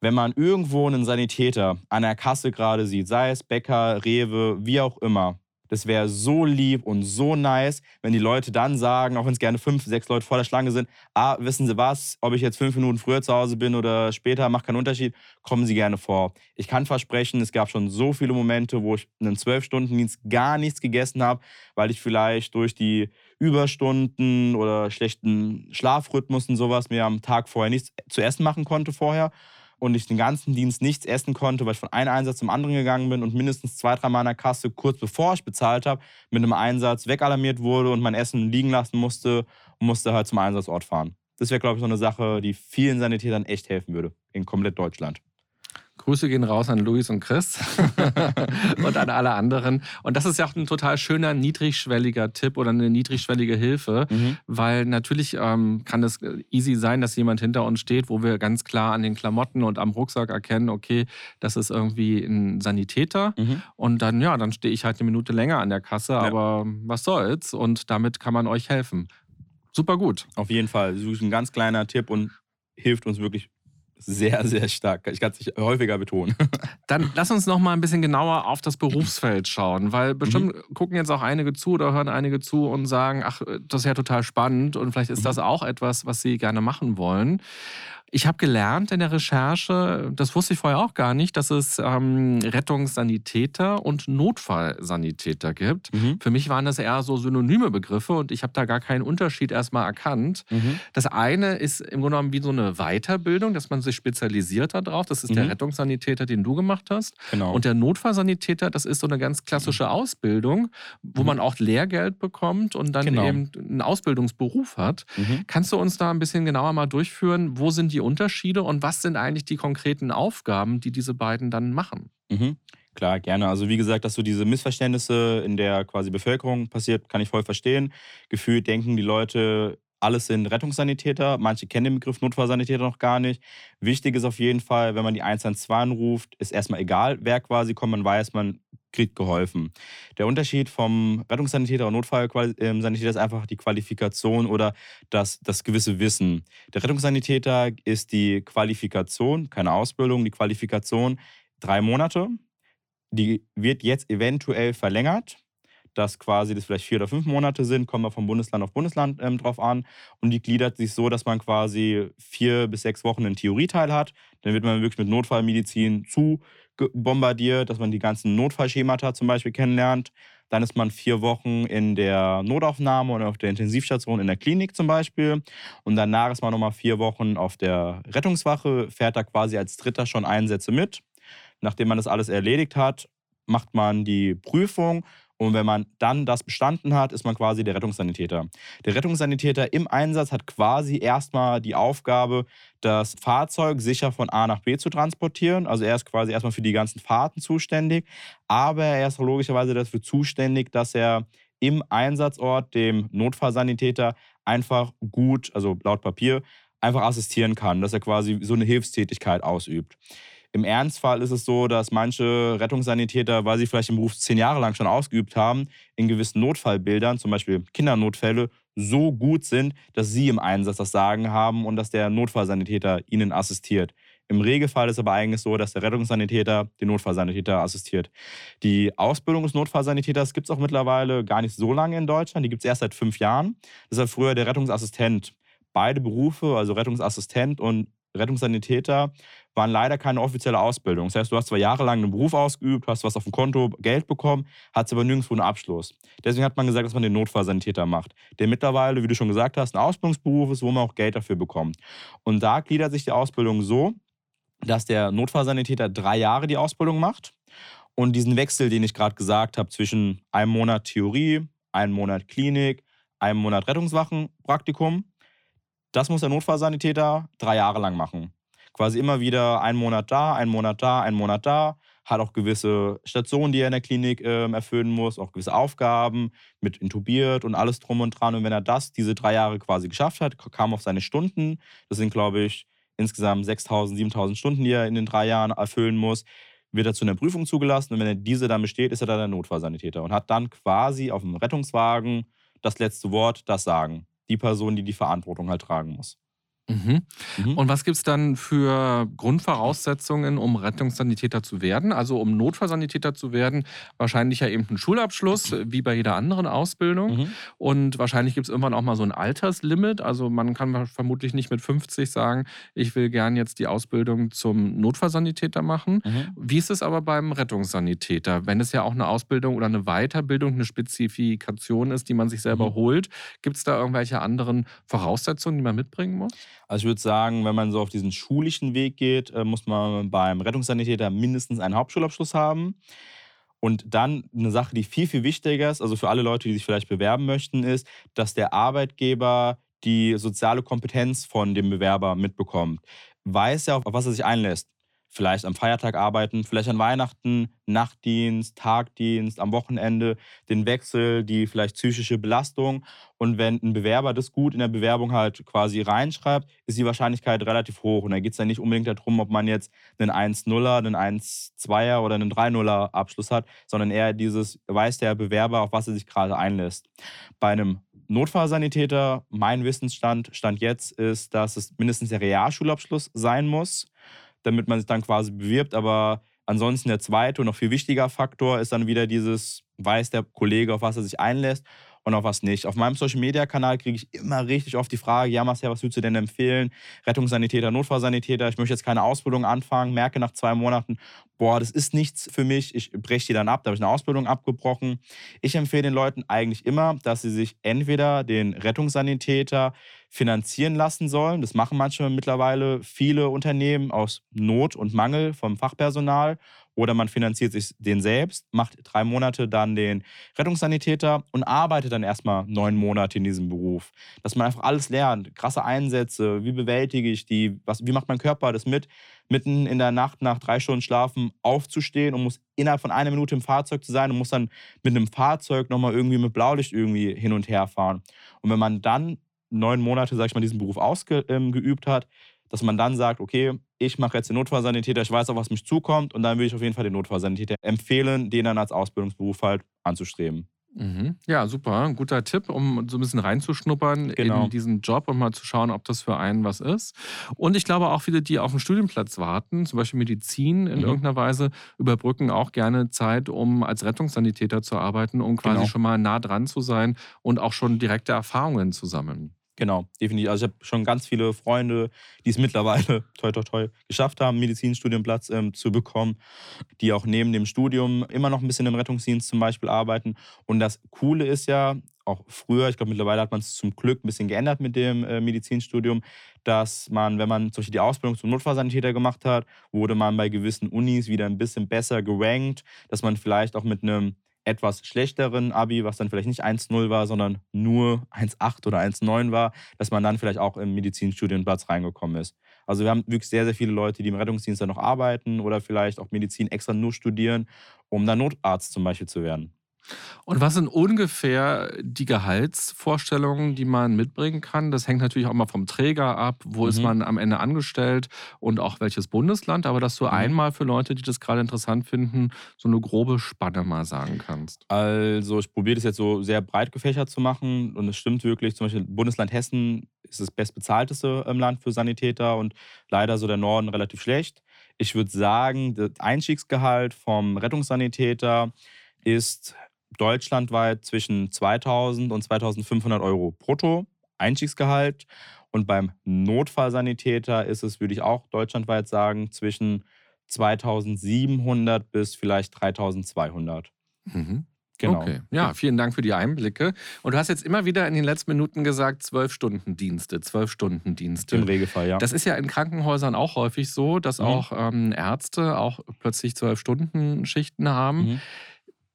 wenn man irgendwo einen Sanitäter an der Kasse gerade sieht, sei es Bäcker, Rewe, wie auch immer, das wäre so lieb und so nice, wenn die Leute dann sagen, auch wenn es gerne fünf, sechs Leute vor der Schlange sind, ah, wissen Sie was, ob ich jetzt fünf Minuten früher zu Hause bin oder später, macht keinen Unterschied, kommen Sie gerne vor. Ich kann versprechen, es gab schon so viele Momente, wo ich in einem Zwölf-Stunden-Dienst gar nichts gegessen habe, weil ich vielleicht durch die Überstunden oder schlechten Schlafrhythmus und sowas mir am Tag vorher nichts zu essen machen konnte vorher und ich den ganzen Dienst nichts essen konnte, weil ich von einem Einsatz zum anderen gegangen bin und mindestens zwei, drei Mal in der Kasse, kurz bevor ich bezahlt habe, mit einem Einsatz wegalarmiert wurde und mein Essen liegen lassen musste und musste halt zum Einsatzort fahren. Das wäre, glaube ich, so eine Sache, die vielen Sanitätern echt helfen würde in komplett Deutschland. Grüße gehen raus an Luis und Chris und an alle anderen. Und das ist ja auch ein total schöner, niedrigschwelliger Tipp oder eine niedrigschwellige Hilfe, mhm. weil natürlich ähm, kann es easy sein, dass jemand hinter uns steht, wo wir ganz klar an den Klamotten und am Rucksack erkennen, okay, das ist irgendwie ein Sanitäter. Mhm. Und dann, ja, dann stehe ich halt eine Minute länger an der Kasse, ja. aber was soll's? Und damit kann man euch helfen. Super gut. Auf jeden Fall. Das ist ein ganz kleiner Tipp und hilft uns wirklich sehr, sehr stark. Ich kann es nicht häufiger betonen. Dann lass uns noch mal ein bisschen genauer auf das Berufsfeld schauen, weil bestimmt mhm. gucken jetzt auch einige zu oder hören einige zu und sagen, ach, das ist ja total spannend und vielleicht ist mhm. das auch etwas, was sie gerne machen wollen. Ich habe gelernt in der Recherche, das wusste ich vorher auch gar nicht, dass es ähm, Rettungssanitäter und Notfallsanitäter gibt. Mhm. Für mich waren das eher so synonyme Begriffe und ich habe da gar keinen Unterschied erstmal erkannt. Mhm. Das eine ist im Grunde genommen wie so eine Weiterbildung, dass man sich spezialisiert darauf. Das ist mhm. der Rettungssanitäter, den du gemacht hast. Genau. Und der Notfallsanitäter, das ist so eine ganz klassische mhm. Ausbildung, wo mhm. man auch Lehrgeld bekommt und dann genau. eben einen Ausbildungsberuf hat. Mhm. Kannst du uns da ein bisschen genauer mal durchführen, wo sind die die Unterschiede und was sind eigentlich die konkreten Aufgaben, die diese beiden dann machen? Mhm. Klar, gerne. Also wie gesagt, dass so diese Missverständnisse in der quasi Bevölkerung passiert, kann ich voll verstehen. Gefühlt denken die Leute, alles sind Rettungssanitäter. Manche kennen den Begriff Notfallsanitäter noch gar nicht. Wichtig ist auf jeden Fall, wenn man die 112 anruft, ist erstmal egal, wer quasi kommt. Man weiß, man kriegt geholfen. Der Unterschied vom Rettungssanitäter und Notfallsanitäter ist einfach die Qualifikation oder das, das gewisse Wissen. Der Rettungssanitäter ist die Qualifikation, keine Ausbildung, die Qualifikation drei Monate. Die wird jetzt eventuell verlängert dass quasi das vielleicht vier oder fünf Monate sind, kommen wir vom Bundesland auf Bundesland ähm, drauf an. Und die gliedert sich so, dass man quasi vier bis sechs Wochen einen Theorieteil hat. Dann wird man wirklich mit Notfallmedizin zu bombardiert, dass man die ganzen Notfallschemata zum Beispiel kennenlernt. Dann ist man vier Wochen in der Notaufnahme und auf der Intensivstation in der Klinik zum Beispiel. Und danach ist man nochmal vier Wochen auf der Rettungswache, fährt da quasi als Dritter schon Einsätze mit. Nachdem man das alles erledigt hat, macht man die Prüfung und wenn man dann das bestanden hat, ist man quasi der Rettungssanitäter. Der Rettungssanitäter im Einsatz hat quasi erstmal die Aufgabe, das Fahrzeug sicher von A nach B zu transportieren. Also er ist quasi erstmal für die ganzen Fahrten zuständig. Aber er ist logischerweise dafür zuständig, dass er im Einsatzort dem Notfallsanitäter einfach gut, also laut Papier, einfach assistieren kann, dass er quasi so eine Hilfstätigkeit ausübt. Im Ernstfall ist es so, dass manche Rettungssanitäter, weil sie vielleicht im Beruf zehn Jahre lang schon ausgeübt haben, in gewissen Notfallbildern, zum Beispiel Kindernotfälle, so gut sind, dass sie im Einsatz das Sagen haben und dass der Notfallsanitäter ihnen assistiert. Im Regelfall ist aber eigentlich so, dass der Rettungssanitäter den Notfallsanitäter assistiert. Die Ausbildung des Notfallsanitäters gibt es auch mittlerweile gar nicht so lange in Deutschland. Die gibt es erst seit fünf Jahren. Das ist früher der Rettungsassistent. Beide Berufe, also Rettungsassistent und Rettungssanitäter, waren leider keine offizielle Ausbildung. Das heißt, du hast zwar jahrelang einen Beruf ausgeübt, hast was auf dem Konto, Geld bekommen, hast aber nirgendwo einen Abschluss. Deswegen hat man gesagt, dass man den Notfallsanitäter macht, der mittlerweile, wie du schon gesagt hast, ein Ausbildungsberuf ist, wo man auch Geld dafür bekommt. Und da gliedert sich die Ausbildung so, dass der Notfallsanitäter drei Jahre die Ausbildung macht und diesen Wechsel, den ich gerade gesagt habe, zwischen einem Monat Theorie, einem Monat Klinik, einem Monat Rettungswachenpraktikum, das muss der Notfallsanitäter drei Jahre lang machen quasi immer wieder einen Monat da, einen Monat da, einen Monat da, hat auch gewisse Stationen, die er in der Klinik äh, erfüllen muss, auch gewisse Aufgaben mit intubiert und alles drum und dran. Und wenn er das diese drei Jahre quasi geschafft hat, kam auf seine Stunden. Das sind, glaube ich, insgesamt 6.000, 7.000 Stunden, die er in den drei Jahren erfüllen muss. Wird er zu einer Prüfung zugelassen und wenn er diese dann besteht, ist er dann der Notfallsanitäter und hat dann quasi auf dem Rettungswagen das letzte Wort, das Sagen. Die Person, die die Verantwortung halt tragen muss. Mhm. Mhm. Und was gibt es dann für Grundvoraussetzungen, um Rettungssanitäter zu werden? Also um Notfallsanitäter zu werden, wahrscheinlich ja eben ein Schulabschluss, wie bei jeder anderen Ausbildung. Mhm. Und wahrscheinlich gibt es irgendwann auch mal so ein Alterslimit. Also man kann vermutlich nicht mit 50 sagen, ich will gern jetzt die Ausbildung zum Notfallsanitäter machen. Mhm. Wie ist es aber beim Rettungssanitäter? Wenn es ja auch eine Ausbildung oder eine Weiterbildung, eine Spezifikation ist, die man sich selber mhm. holt, gibt es da irgendwelche anderen Voraussetzungen, die man mitbringen muss? Also ich würde sagen, wenn man so auf diesen schulischen Weg geht, äh, muss man beim Rettungssanitäter mindestens einen Hauptschulabschluss haben. Und dann eine Sache, die viel, viel wichtiger ist, also für alle Leute, die sich vielleicht bewerben möchten, ist, dass der Arbeitgeber die soziale Kompetenz von dem Bewerber mitbekommt. Weiß er, auf was er sich einlässt vielleicht am Feiertag arbeiten, vielleicht an Weihnachten, Nachtdienst, Tagdienst, am Wochenende, den Wechsel, die vielleicht psychische Belastung. Und wenn ein Bewerber das gut in der Bewerbung halt quasi reinschreibt, ist die Wahrscheinlichkeit relativ hoch. Und da geht es dann nicht unbedingt darum, ob man jetzt einen 1-0er, einen 1-2er oder einen 3-0er Abschluss hat, sondern eher dieses, weiß der Bewerber, auf was er sich gerade einlässt. Bei einem Notfallsanitäter, mein Wissensstand, Stand jetzt ist, dass es mindestens der Realschulabschluss sein muss damit man sich dann quasi bewirbt. Aber ansonsten der zweite und noch viel wichtiger Faktor ist dann wieder dieses, weiß der Kollege, auf was er sich einlässt und auf was nicht. Auf meinem Social-Media-Kanal kriege ich immer richtig oft die Frage, ja Marcel, was würdest du denn empfehlen? Rettungssanitäter, Notfallsanitäter, ich möchte jetzt keine Ausbildung anfangen, merke nach zwei Monaten, boah, das ist nichts für mich, ich breche die dann ab, da habe ich eine Ausbildung abgebrochen. Ich empfehle den Leuten eigentlich immer, dass sie sich entweder den Rettungssanitäter finanzieren lassen sollen. Das machen manchmal mittlerweile viele Unternehmen aus Not und Mangel vom Fachpersonal oder man finanziert sich den selbst, macht drei Monate dann den Rettungssanitäter und arbeitet dann erstmal neun Monate in diesem Beruf. Dass man einfach alles lernt, krasse Einsätze, wie bewältige ich die, was, wie macht mein Körper das mit, mitten in der Nacht nach drei Stunden Schlafen aufzustehen und muss innerhalb von einer Minute im Fahrzeug zu sein und muss dann mit einem Fahrzeug nochmal irgendwie mit Blaulicht irgendwie hin und her fahren. Und wenn man dann neun Monate, sag ich mal, diesen Beruf ausgeübt ähm, hat, dass man dann sagt, okay, ich mache jetzt den Notfallsanitäter, ich weiß auch, was mich zukommt und dann würde ich auf jeden Fall den Notfallsanitäter empfehlen, den dann als Ausbildungsberuf halt anzustreben. Mhm. Ja, super. Ein guter Tipp, um so ein bisschen reinzuschnuppern genau. in diesen Job und mal zu schauen, ob das für einen was ist. Und ich glaube auch viele, die auf einen Studienplatz warten, zum Beispiel Medizin in mhm. irgendeiner Weise, überbrücken auch gerne Zeit, um als Rettungssanitäter zu arbeiten, um quasi genau. schon mal nah dran zu sein und auch schon direkte Erfahrungen zu sammeln. Genau, definitiv. Also ich habe schon ganz viele Freunde, die es mittlerweile toi toi toi geschafft haben, Medizinstudienplatz ähm, zu bekommen, die auch neben dem Studium immer noch ein bisschen im Rettungsdienst zum Beispiel arbeiten. Und das Coole ist ja, auch früher, ich glaube mittlerweile hat man es zum Glück ein bisschen geändert mit dem äh, Medizinstudium, dass man, wenn man zum Beispiel die Ausbildung zum Notfallsanitäter gemacht hat, wurde man bei gewissen Unis wieder ein bisschen besser gerankt, dass man vielleicht auch mit einem etwas schlechteren Abi, was dann vielleicht nicht 1,0 war, sondern nur 1,8 oder 1,9 war, dass man dann vielleicht auch im Medizinstudienplatz reingekommen ist. Also wir haben wirklich sehr, sehr viele Leute, die im Rettungsdienst dann noch arbeiten oder vielleicht auch Medizin extra nur studieren, um dann Notarzt zum Beispiel zu werden. Und was sind ungefähr die Gehaltsvorstellungen, die man mitbringen kann? Das hängt natürlich auch mal vom Träger ab, wo mhm. ist man am Ende angestellt und auch welches Bundesland. Aber dass du mhm. einmal für Leute, die das gerade interessant finden, so eine grobe Spanne mal sagen kannst. Also ich probiere das jetzt so sehr breit gefächert zu machen und es stimmt wirklich. Zum Beispiel Bundesland Hessen ist das bestbezahlteste im Land für Sanitäter und leider so der Norden relativ schlecht. Ich würde sagen, das Einstiegsgehalt vom Rettungssanitäter ist deutschlandweit zwischen 2000 und 2500 Euro brutto Einstiegsgehalt. Und beim Notfallsanitäter ist es, würde ich auch deutschlandweit sagen, zwischen 2700 bis vielleicht 3200. Mhm. Genau. Okay. Ja, vielen Dank für die Einblicke. Und du hast jetzt immer wieder in den letzten Minuten gesagt, zwölf Stunden Dienste, zwölf Stunden Dienste. Im Regelfall, ja. Das ist ja in Krankenhäusern auch häufig so, dass mhm. auch ähm, Ärzte auch plötzlich zwölf Stunden Schichten haben. Mhm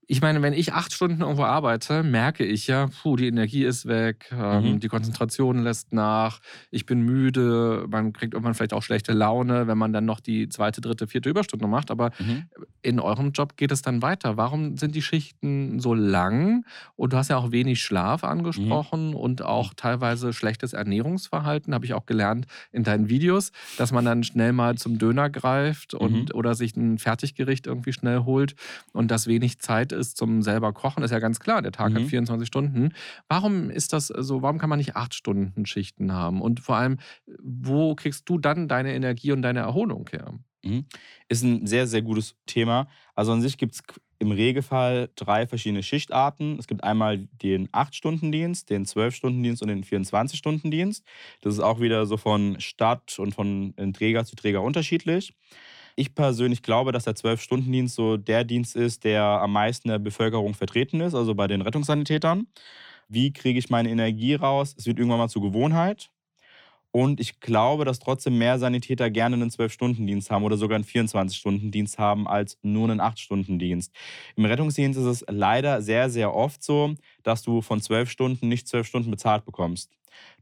ich meine, wenn ich acht Stunden irgendwo arbeite, merke ich ja, puh, die Energie ist weg, ähm, mhm. die Konzentration lässt nach, ich bin müde, man kriegt irgendwann vielleicht auch schlechte Laune, wenn man dann noch die zweite, dritte, vierte Überstunde macht. Aber mhm. in eurem Job geht es dann weiter. Warum sind die Schichten so lang? Und du hast ja auch wenig Schlaf angesprochen mhm. und auch teilweise schlechtes Ernährungsverhalten, habe ich auch gelernt in deinen Videos, dass man dann schnell mal zum Döner greift und mhm. oder sich ein Fertiggericht irgendwie schnell holt und das wenig Zeit ist zum selber Kochen, ist ja ganz klar, der Tag mhm. hat 24 Stunden. Warum ist das so, warum kann man nicht acht Stunden Schichten haben? Und vor allem, wo kriegst du dann deine Energie und deine Erholung her? Mhm. Ist ein sehr, sehr gutes Thema. Also an sich gibt es im Regelfall drei verschiedene Schichtarten. Es gibt einmal den 8-Stunden-Dienst, den 12-Stunden-Dienst und den 24-Stunden-Dienst. Das ist auch wieder so von Stadt und von Träger zu Träger unterschiedlich. Ich persönlich glaube, dass der Zwölf-Stunden-Dienst so der Dienst ist, der am meisten der Bevölkerung vertreten ist, also bei den Rettungssanitätern. Wie kriege ich meine Energie raus? Es wird irgendwann mal zur Gewohnheit. Und ich glaube, dass trotzdem mehr Sanitäter gerne einen 12-Stunden-Dienst haben oder sogar einen 24-Stunden-Dienst haben als nur einen 8-Stunden-Dienst. Im Rettungsdienst ist es leider sehr, sehr oft so, dass du von 12 Stunden nicht 12 Stunden bezahlt bekommst.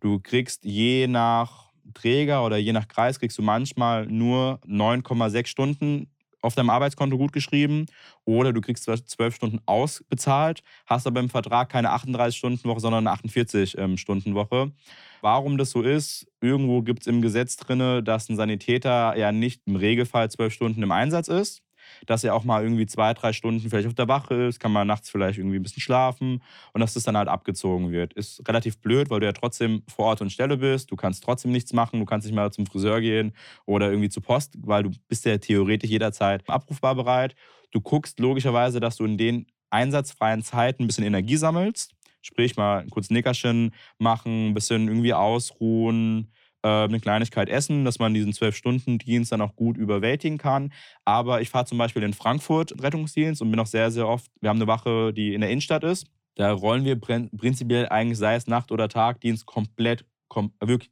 Du kriegst je nach Träger oder je nach Kreis kriegst du manchmal nur 9,6 Stunden auf deinem Arbeitskonto gut geschrieben oder du kriegst zwölf Stunden ausbezahlt, hast aber im Vertrag keine 38-Stunden-Woche, sondern eine 48-Stunden-Woche. Ähm, Warum das so ist, irgendwo gibt es im Gesetz drin, dass ein Sanitäter ja nicht im Regelfall zwölf Stunden im Einsatz ist dass er auch mal irgendwie zwei, drei Stunden vielleicht auf der Wache ist, kann man nachts vielleicht irgendwie ein bisschen schlafen und dass das dann halt abgezogen wird. Ist relativ blöd, weil du ja trotzdem vor Ort und Stelle bist, du kannst trotzdem nichts machen, du kannst nicht mal zum Friseur gehen oder irgendwie zur Post, weil du bist ja theoretisch jederzeit abrufbar bereit. Du guckst logischerweise, dass du in den einsatzfreien Zeiten ein bisschen Energie sammelst. Sprich, mal ein kurzes Nickerchen machen, ein bisschen irgendwie ausruhen, äh, eine Kleinigkeit essen, dass man diesen Zwölf-Stunden-Dienst dann auch gut überwältigen kann. Aber ich fahre zum Beispiel in Frankfurt Rettungsdienst und bin auch sehr, sehr oft, wir haben eine Wache, die in der Innenstadt ist. Da rollen wir prinzipiell eigentlich, sei es Nacht- oder Tagdienst, komplett, kom wirklich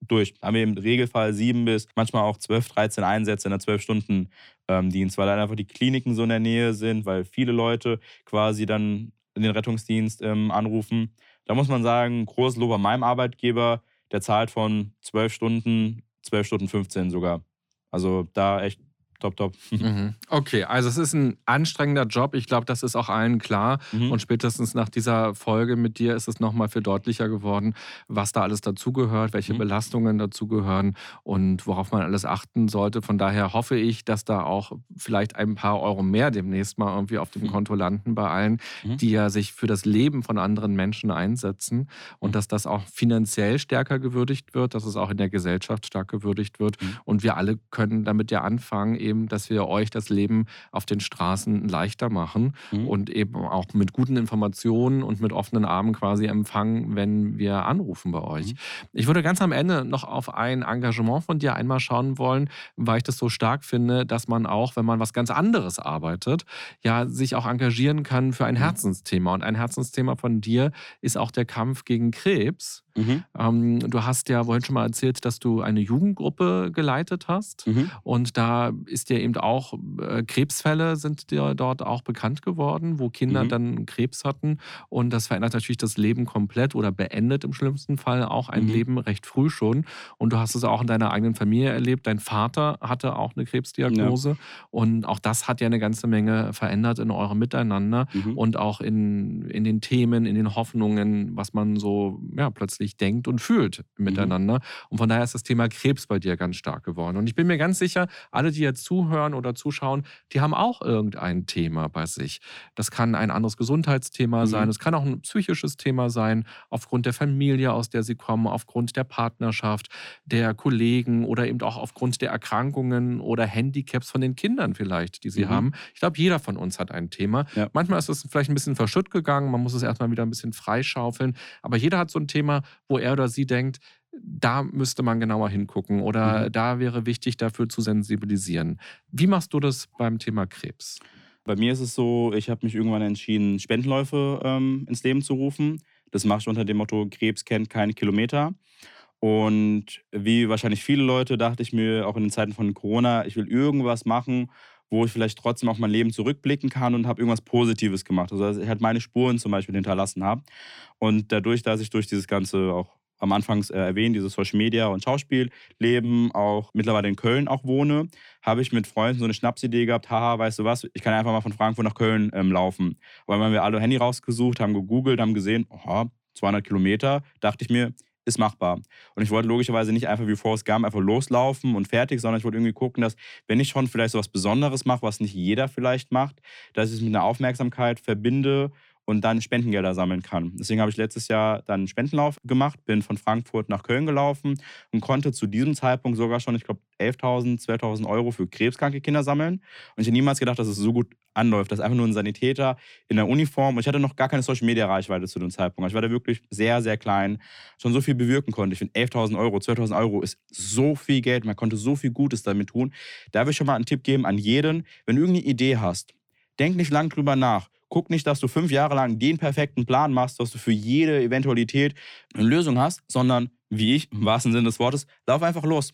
durch. Haben wir im Regelfall sieben bis manchmal auch zwölf, dreizehn Einsätze in der Zwölf-Stunden-Dienst, weil dann einfach die Kliniken so in der Nähe sind, weil viele Leute quasi dann den Rettungsdienst ähm, anrufen. Da muss man sagen, großes Lob an meinem Arbeitgeber der zahlt von 12 Stunden, 12 Stunden 15 sogar. Also da echt top, top. Mhm. Okay, also es ist ein anstrengender Job. Ich glaube, das ist auch allen klar. Mhm. Und spätestens nach dieser Folge mit dir ist es nochmal viel deutlicher geworden, was da alles dazugehört, welche mhm. Belastungen dazugehören und worauf man alles achten sollte. Von daher hoffe ich, dass da auch vielleicht ein paar Euro mehr demnächst mal irgendwie auf dem mhm. Konto landen bei allen, mhm. die ja sich für das Leben von anderen Menschen einsetzen und mhm. dass das auch finanziell stärker gewürdigt wird, dass es auch in der Gesellschaft stark gewürdigt wird. Und wir alle können damit ja anfangen, eben, dass wir euch das Leben auf den Straßen leichter machen mhm. und eben auch mit guten Informationen und mit offenen Armen quasi empfangen, wenn wir anrufen bei euch. Mhm. Ich würde ganz am Ende noch auf ein Engagement von dir einmal schauen wollen, weil ich das so stark finde, dass man auch, wenn man was ganz anderes arbeitet, ja, sich auch engagieren kann für ein mhm. Herzensthema. Und ein Herzensthema von dir ist auch der Kampf gegen Krebs. Mhm. Ähm, du hast ja vorhin schon mal erzählt, dass du eine Jugendgruppe geleitet hast. Mhm. Und da ist dir eben auch äh, Krebsfälle sind dir dort auch bekannt geworden, wo Kinder mhm. dann Krebs hatten. Und das verändert natürlich das Leben komplett oder beendet im schlimmsten Fall auch ein mhm. Leben recht früh schon. Und du hast es auch in deiner eigenen Familie erlebt. Dein Vater hatte auch eine Krebsdiagnose. Ja. Und auch das hat ja eine ganze Menge verändert in eurem Miteinander mhm. und auch in, in den Themen, in den Hoffnungen, was man so ja, plötzlich wirklich denkt und fühlt mhm. miteinander. Mhm. Und von daher ist das Thema Krebs bei dir ganz stark geworden. Und ich bin mir ganz sicher, alle, die jetzt zuhören oder zuschauen, die haben auch irgendein Thema bei sich. Das kann ein anderes Gesundheitsthema mhm. sein, es kann auch ein psychisches Thema sein, aufgrund der Familie, aus der sie kommen, aufgrund der Partnerschaft, der Kollegen oder eben auch aufgrund der Erkrankungen oder Handicaps von den Kindern vielleicht, die sie mhm. haben. Ich glaube, jeder von uns hat ein Thema. Ja. Manchmal ist es vielleicht ein bisschen verschütt gegangen, man muss es erstmal wieder ein bisschen freischaufeln, aber jeder hat so ein Thema, wo er oder sie denkt, da müsste man genauer hingucken oder mhm. da wäre wichtig, dafür zu sensibilisieren. Wie machst du das beim Thema Krebs? Bei mir ist es so, ich habe mich irgendwann entschieden, Spendenläufe ähm, ins Leben zu rufen. Das mache ich unter dem Motto, Krebs kennt keine Kilometer. Und wie wahrscheinlich viele Leute dachte ich mir auch in den Zeiten von Corona, ich will irgendwas machen, wo ich vielleicht trotzdem auf mein Leben zurückblicken kann und habe irgendwas Positives gemacht. Also dass ich halt meine Spuren zum Beispiel hinterlassen habe. Und dadurch, dass ich durch dieses ganze auch am Anfang äh, erwähnt, dieses Social Media und Schauspielleben, auch mittlerweile in Köln auch wohne, habe ich mit Freunden so eine Schnapsidee gehabt, haha, weißt du was, ich kann einfach mal von Frankfurt nach Köln ähm, laufen. Weil wir alle Handy rausgesucht, haben gegoogelt, haben gesehen, oha, 200 Kilometer, dachte ich mir, ist machbar. Und ich wollte logischerweise nicht einfach wie Forrest Gump einfach loslaufen und fertig, sondern ich wollte irgendwie gucken, dass, wenn ich schon vielleicht so was Besonderes mache, was nicht jeder vielleicht macht, dass ich es mit einer Aufmerksamkeit verbinde und dann Spendengelder sammeln kann. Deswegen habe ich letztes Jahr dann einen Spendenlauf gemacht, bin von Frankfurt nach Köln gelaufen und konnte zu diesem Zeitpunkt sogar schon, ich glaube, 11.000, 12.000 Euro für krebskranke Kinder sammeln. Und ich hätte niemals gedacht, dass es so gut anläuft. Das ist einfach nur ein Sanitäter in der Uniform. Und ich hatte noch gar keine Social-Media-Reichweite zu dem Zeitpunkt. Ich war da wirklich sehr, sehr klein, schon so viel bewirken konnte. Ich finde, 11.000 Euro, 12.000 Euro ist so viel Geld. Man konnte so viel Gutes damit tun. Da will ich schon mal einen Tipp geben an jeden, wenn du irgendeine Idee hast, denk nicht lang drüber nach. Guck nicht, dass du fünf Jahre lang den perfekten Plan machst, dass du für jede Eventualität eine Lösung hast, sondern wie ich, im wahrsten Sinne des Wortes, lauf einfach los.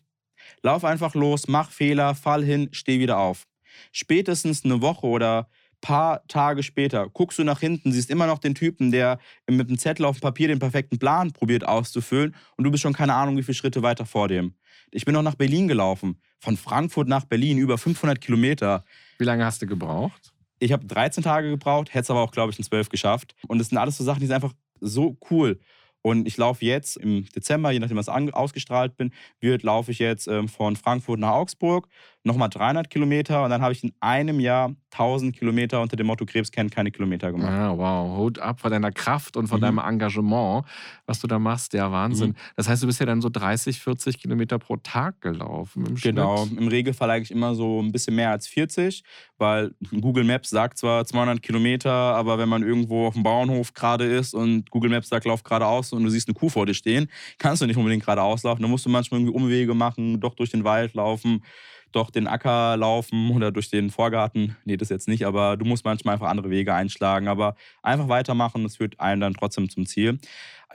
Lauf einfach los, mach Fehler, fall hin, steh wieder auf. Spätestens eine Woche oder paar Tage später guckst du nach hinten, siehst immer noch den Typen, der mit dem Zettel auf dem Papier den perfekten Plan probiert auszufüllen und du bist schon keine Ahnung, wie viele Schritte weiter vor dem. Ich bin noch nach Berlin gelaufen, von Frankfurt nach Berlin, über 500 Kilometer. Wie lange hast du gebraucht? Ich habe 13 Tage gebraucht, hätte es aber auch, glaube ich, in 12 geschafft. Und das sind alles so Sachen, die sind einfach so cool. Und ich laufe jetzt im Dezember, je nachdem, was ausgestrahlt bin, wird, laufe ich jetzt ähm, von Frankfurt nach Augsburg, nochmal 300 Kilometer und dann habe ich in einem Jahr 1000 Kilometer unter dem Motto Krebs kennt keine Kilometer gemacht. Ja, wow, Hut ab von deiner Kraft und von mhm. deinem Engagement, was du da machst, der Wahnsinn. Mhm. Das heißt, du bist ja dann so 30, 40 Kilometer pro Tag gelaufen im Genau, im Regelfall eigentlich immer so ein bisschen mehr als 40, weil Google Maps sagt zwar 200 Kilometer, aber wenn man irgendwo auf dem Bauernhof gerade ist und Google Maps sagt, lauf geradeaus und du siehst eine Kuh vor dir stehen, kannst du nicht unbedingt geradeaus laufen. Da musst du manchmal irgendwie Umwege machen, doch durch den Wald laufen doch den Acker laufen oder durch den Vorgarten. Nee, das jetzt nicht, aber du musst manchmal einfach andere Wege einschlagen. Aber einfach weitermachen, das führt einen dann trotzdem zum Ziel.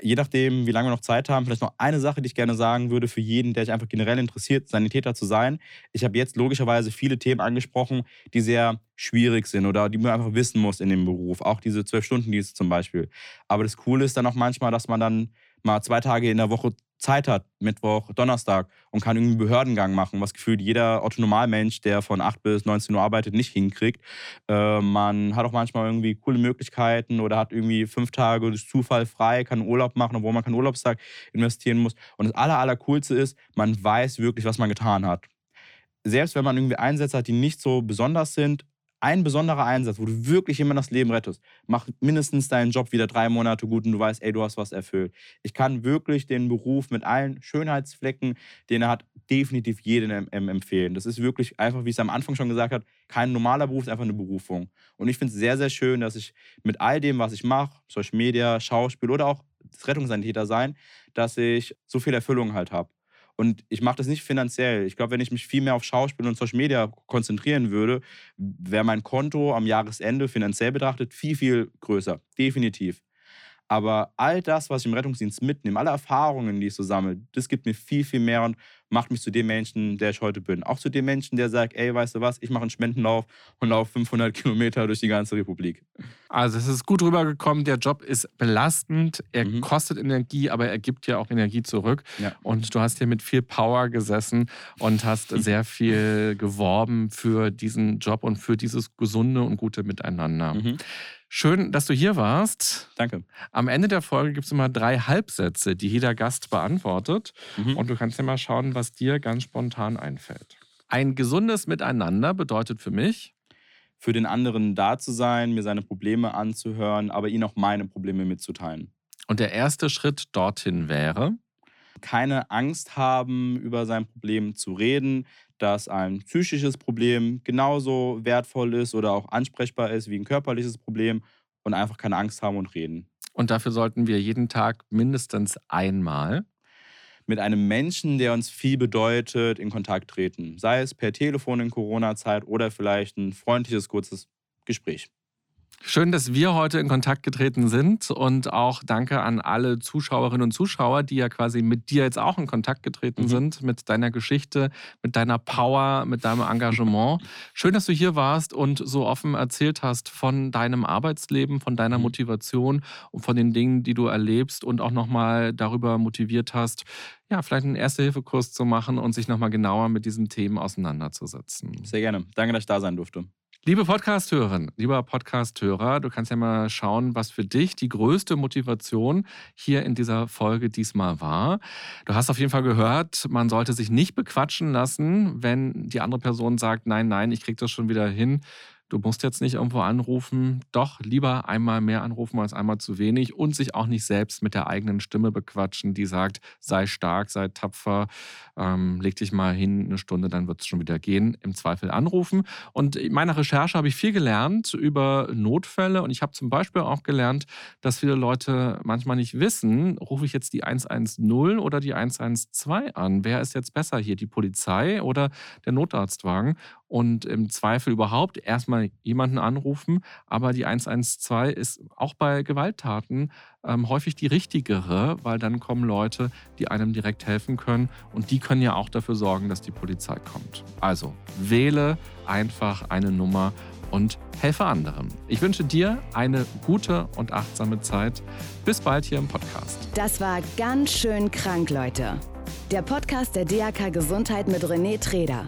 Je nachdem, wie lange wir noch Zeit haben, vielleicht noch eine Sache, die ich gerne sagen würde für jeden, der sich einfach generell interessiert, Sanitäter zu sein. Ich habe jetzt logischerweise viele Themen angesprochen, die sehr schwierig sind oder die man einfach wissen muss in dem Beruf. Auch diese zwölf Stunden Dienste zum Beispiel. Aber das Coole ist dann auch manchmal, dass man dann mal zwei Tage in der Woche Zeit hat, Mittwoch, Donnerstag und kann irgendwie Behördengang machen, was gefühlt jeder Autonomalmensch, der von 8 bis 19 Uhr arbeitet, nicht hinkriegt. Äh, man hat auch manchmal irgendwie coole Möglichkeiten oder hat irgendwie fünf Tage durch Zufall frei, kann Urlaub machen, obwohl man keinen Urlaubstag investieren muss. Und das Aller, Allercoolste ist, man weiß wirklich, was man getan hat. Selbst wenn man irgendwie Einsätze hat, die nicht so besonders sind, ein besonderer Einsatz, wo du wirklich jemand das Leben rettest, macht mindestens deinen Job wieder drei Monate gut und du weißt, ey, du hast was erfüllt. Ich kann wirklich den Beruf mit allen Schönheitsflecken, den er hat, definitiv jedem empfehlen. Das ist wirklich einfach, wie ich es am Anfang schon gesagt habe, kein normaler Beruf, ist einfach eine Berufung. Und ich finde es sehr, sehr schön, dass ich mit all dem, was ich mache, Social Media, Schauspiel oder auch das Rettungssanitäter sein, dass ich so viel Erfüllung halt habe. Und ich mache das nicht finanziell. Ich glaube, wenn ich mich viel mehr auf Schauspiel und Social Media konzentrieren würde, wäre mein Konto am Jahresende finanziell betrachtet viel, viel größer. Definitiv. Aber all das, was ich im Rettungsdienst mitnehme, alle Erfahrungen, die ich so sammle, das gibt mir viel, viel mehr und macht mich zu dem Menschen, der ich heute bin. Auch zu dem Menschen, der sagt, ey, weißt du was, ich mache einen Spendenlauf und laufe 500 Kilometer durch die ganze Republik. Also es ist gut rübergekommen, der Job ist belastend, er mhm. kostet Energie, aber er gibt ja auch Energie zurück. Ja. Und du hast hier mit viel Power gesessen und hast sehr viel geworben für diesen Job und für dieses gesunde und gute Miteinander. Mhm. Schön, dass du hier warst. Danke. Am Ende der Folge gibt es immer drei Halbsätze, die jeder Gast beantwortet. Mhm. Und du kannst ja mal schauen, was dir ganz spontan einfällt. Ein gesundes Miteinander bedeutet für mich, für den anderen da zu sein, mir seine Probleme anzuhören, aber ihn auch meine Probleme mitzuteilen. Und der erste Schritt dorthin wäre? Keine Angst haben, über sein Problem zu reden, dass ein psychisches Problem genauso wertvoll ist oder auch ansprechbar ist wie ein körperliches Problem und einfach keine Angst haben und reden. Und dafür sollten wir jeden Tag mindestens einmal mit einem Menschen, der uns viel bedeutet, in Kontakt treten. Sei es per Telefon in Corona-Zeit oder vielleicht ein freundliches, kurzes Gespräch. Schön, dass wir heute in Kontakt getreten sind und auch danke an alle Zuschauerinnen und Zuschauer, die ja quasi mit dir jetzt auch in Kontakt getreten mhm. sind, mit deiner Geschichte, mit deiner Power, mit deinem Engagement. Schön, dass du hier warst und so offen erzählt hast von deinem Arbeitsleben, von deiner mhm. Motivation und von den Dingen, die du erlebst und auch nochmal darüber motiviert hast, ja, vielleicht einen Erste-Hilfe-Kurs zu machen und sich nochmal genauer mit diesen Themen auseinanderzusetzen. Sehr gerne. Danke, dass ich da sein durfte. Liebe Podcasthörerin, lieber Podcasthörer, du kannst ja mal schauen, was für dich die größte Motivation hier in dieser Folge diesmal war. Du hast auf jeden Fall gehört, man sollte sich nicht bequatschen lassen, wenn die andere Person sagt, nein, nein, ich krieg das schon wieder hin Du musst jetzt nicht irgendwo anrufen, doch lieber einmal mehr anrufen als einmal zu wenig und sich auch nicht selbst mit der eigenen Stimme bequatschen, die sagt, sei stark, sei tapfer, ähm, leg dich mal hin eine Stunde, dann wird es schon wieder gehen. Im Zweifel anrufen. Und in meiner Recherche habe ich viel gelernt über Notfälle und ich habe zum Beispiel auch gelernt, dass viele Leute manchmal nicht wissen, rufe ich jetzt die 110 oder die 112 an? Wer ist jetzt besser hier, die Polizei oder der Notarztwagen? Und im Zweifel überhaupt erstmal jemanden anrufen. Aber die 112 ist auch bei Gewalttaten ähm, häufig die richtigere, weil dann kommen Leute, die einem direkt helfen können und die können ja auch dafür sorgen, dass die Polizei kommt. Also wähle einfach eine Nummer und helfe anderen. Ich wünsche dir eine gute und achtsame Zeit. Bis bald hier im Podcast. Das war ganz schön krank, Leute. Der Podcast der DAK Gesundheit mit René Treder.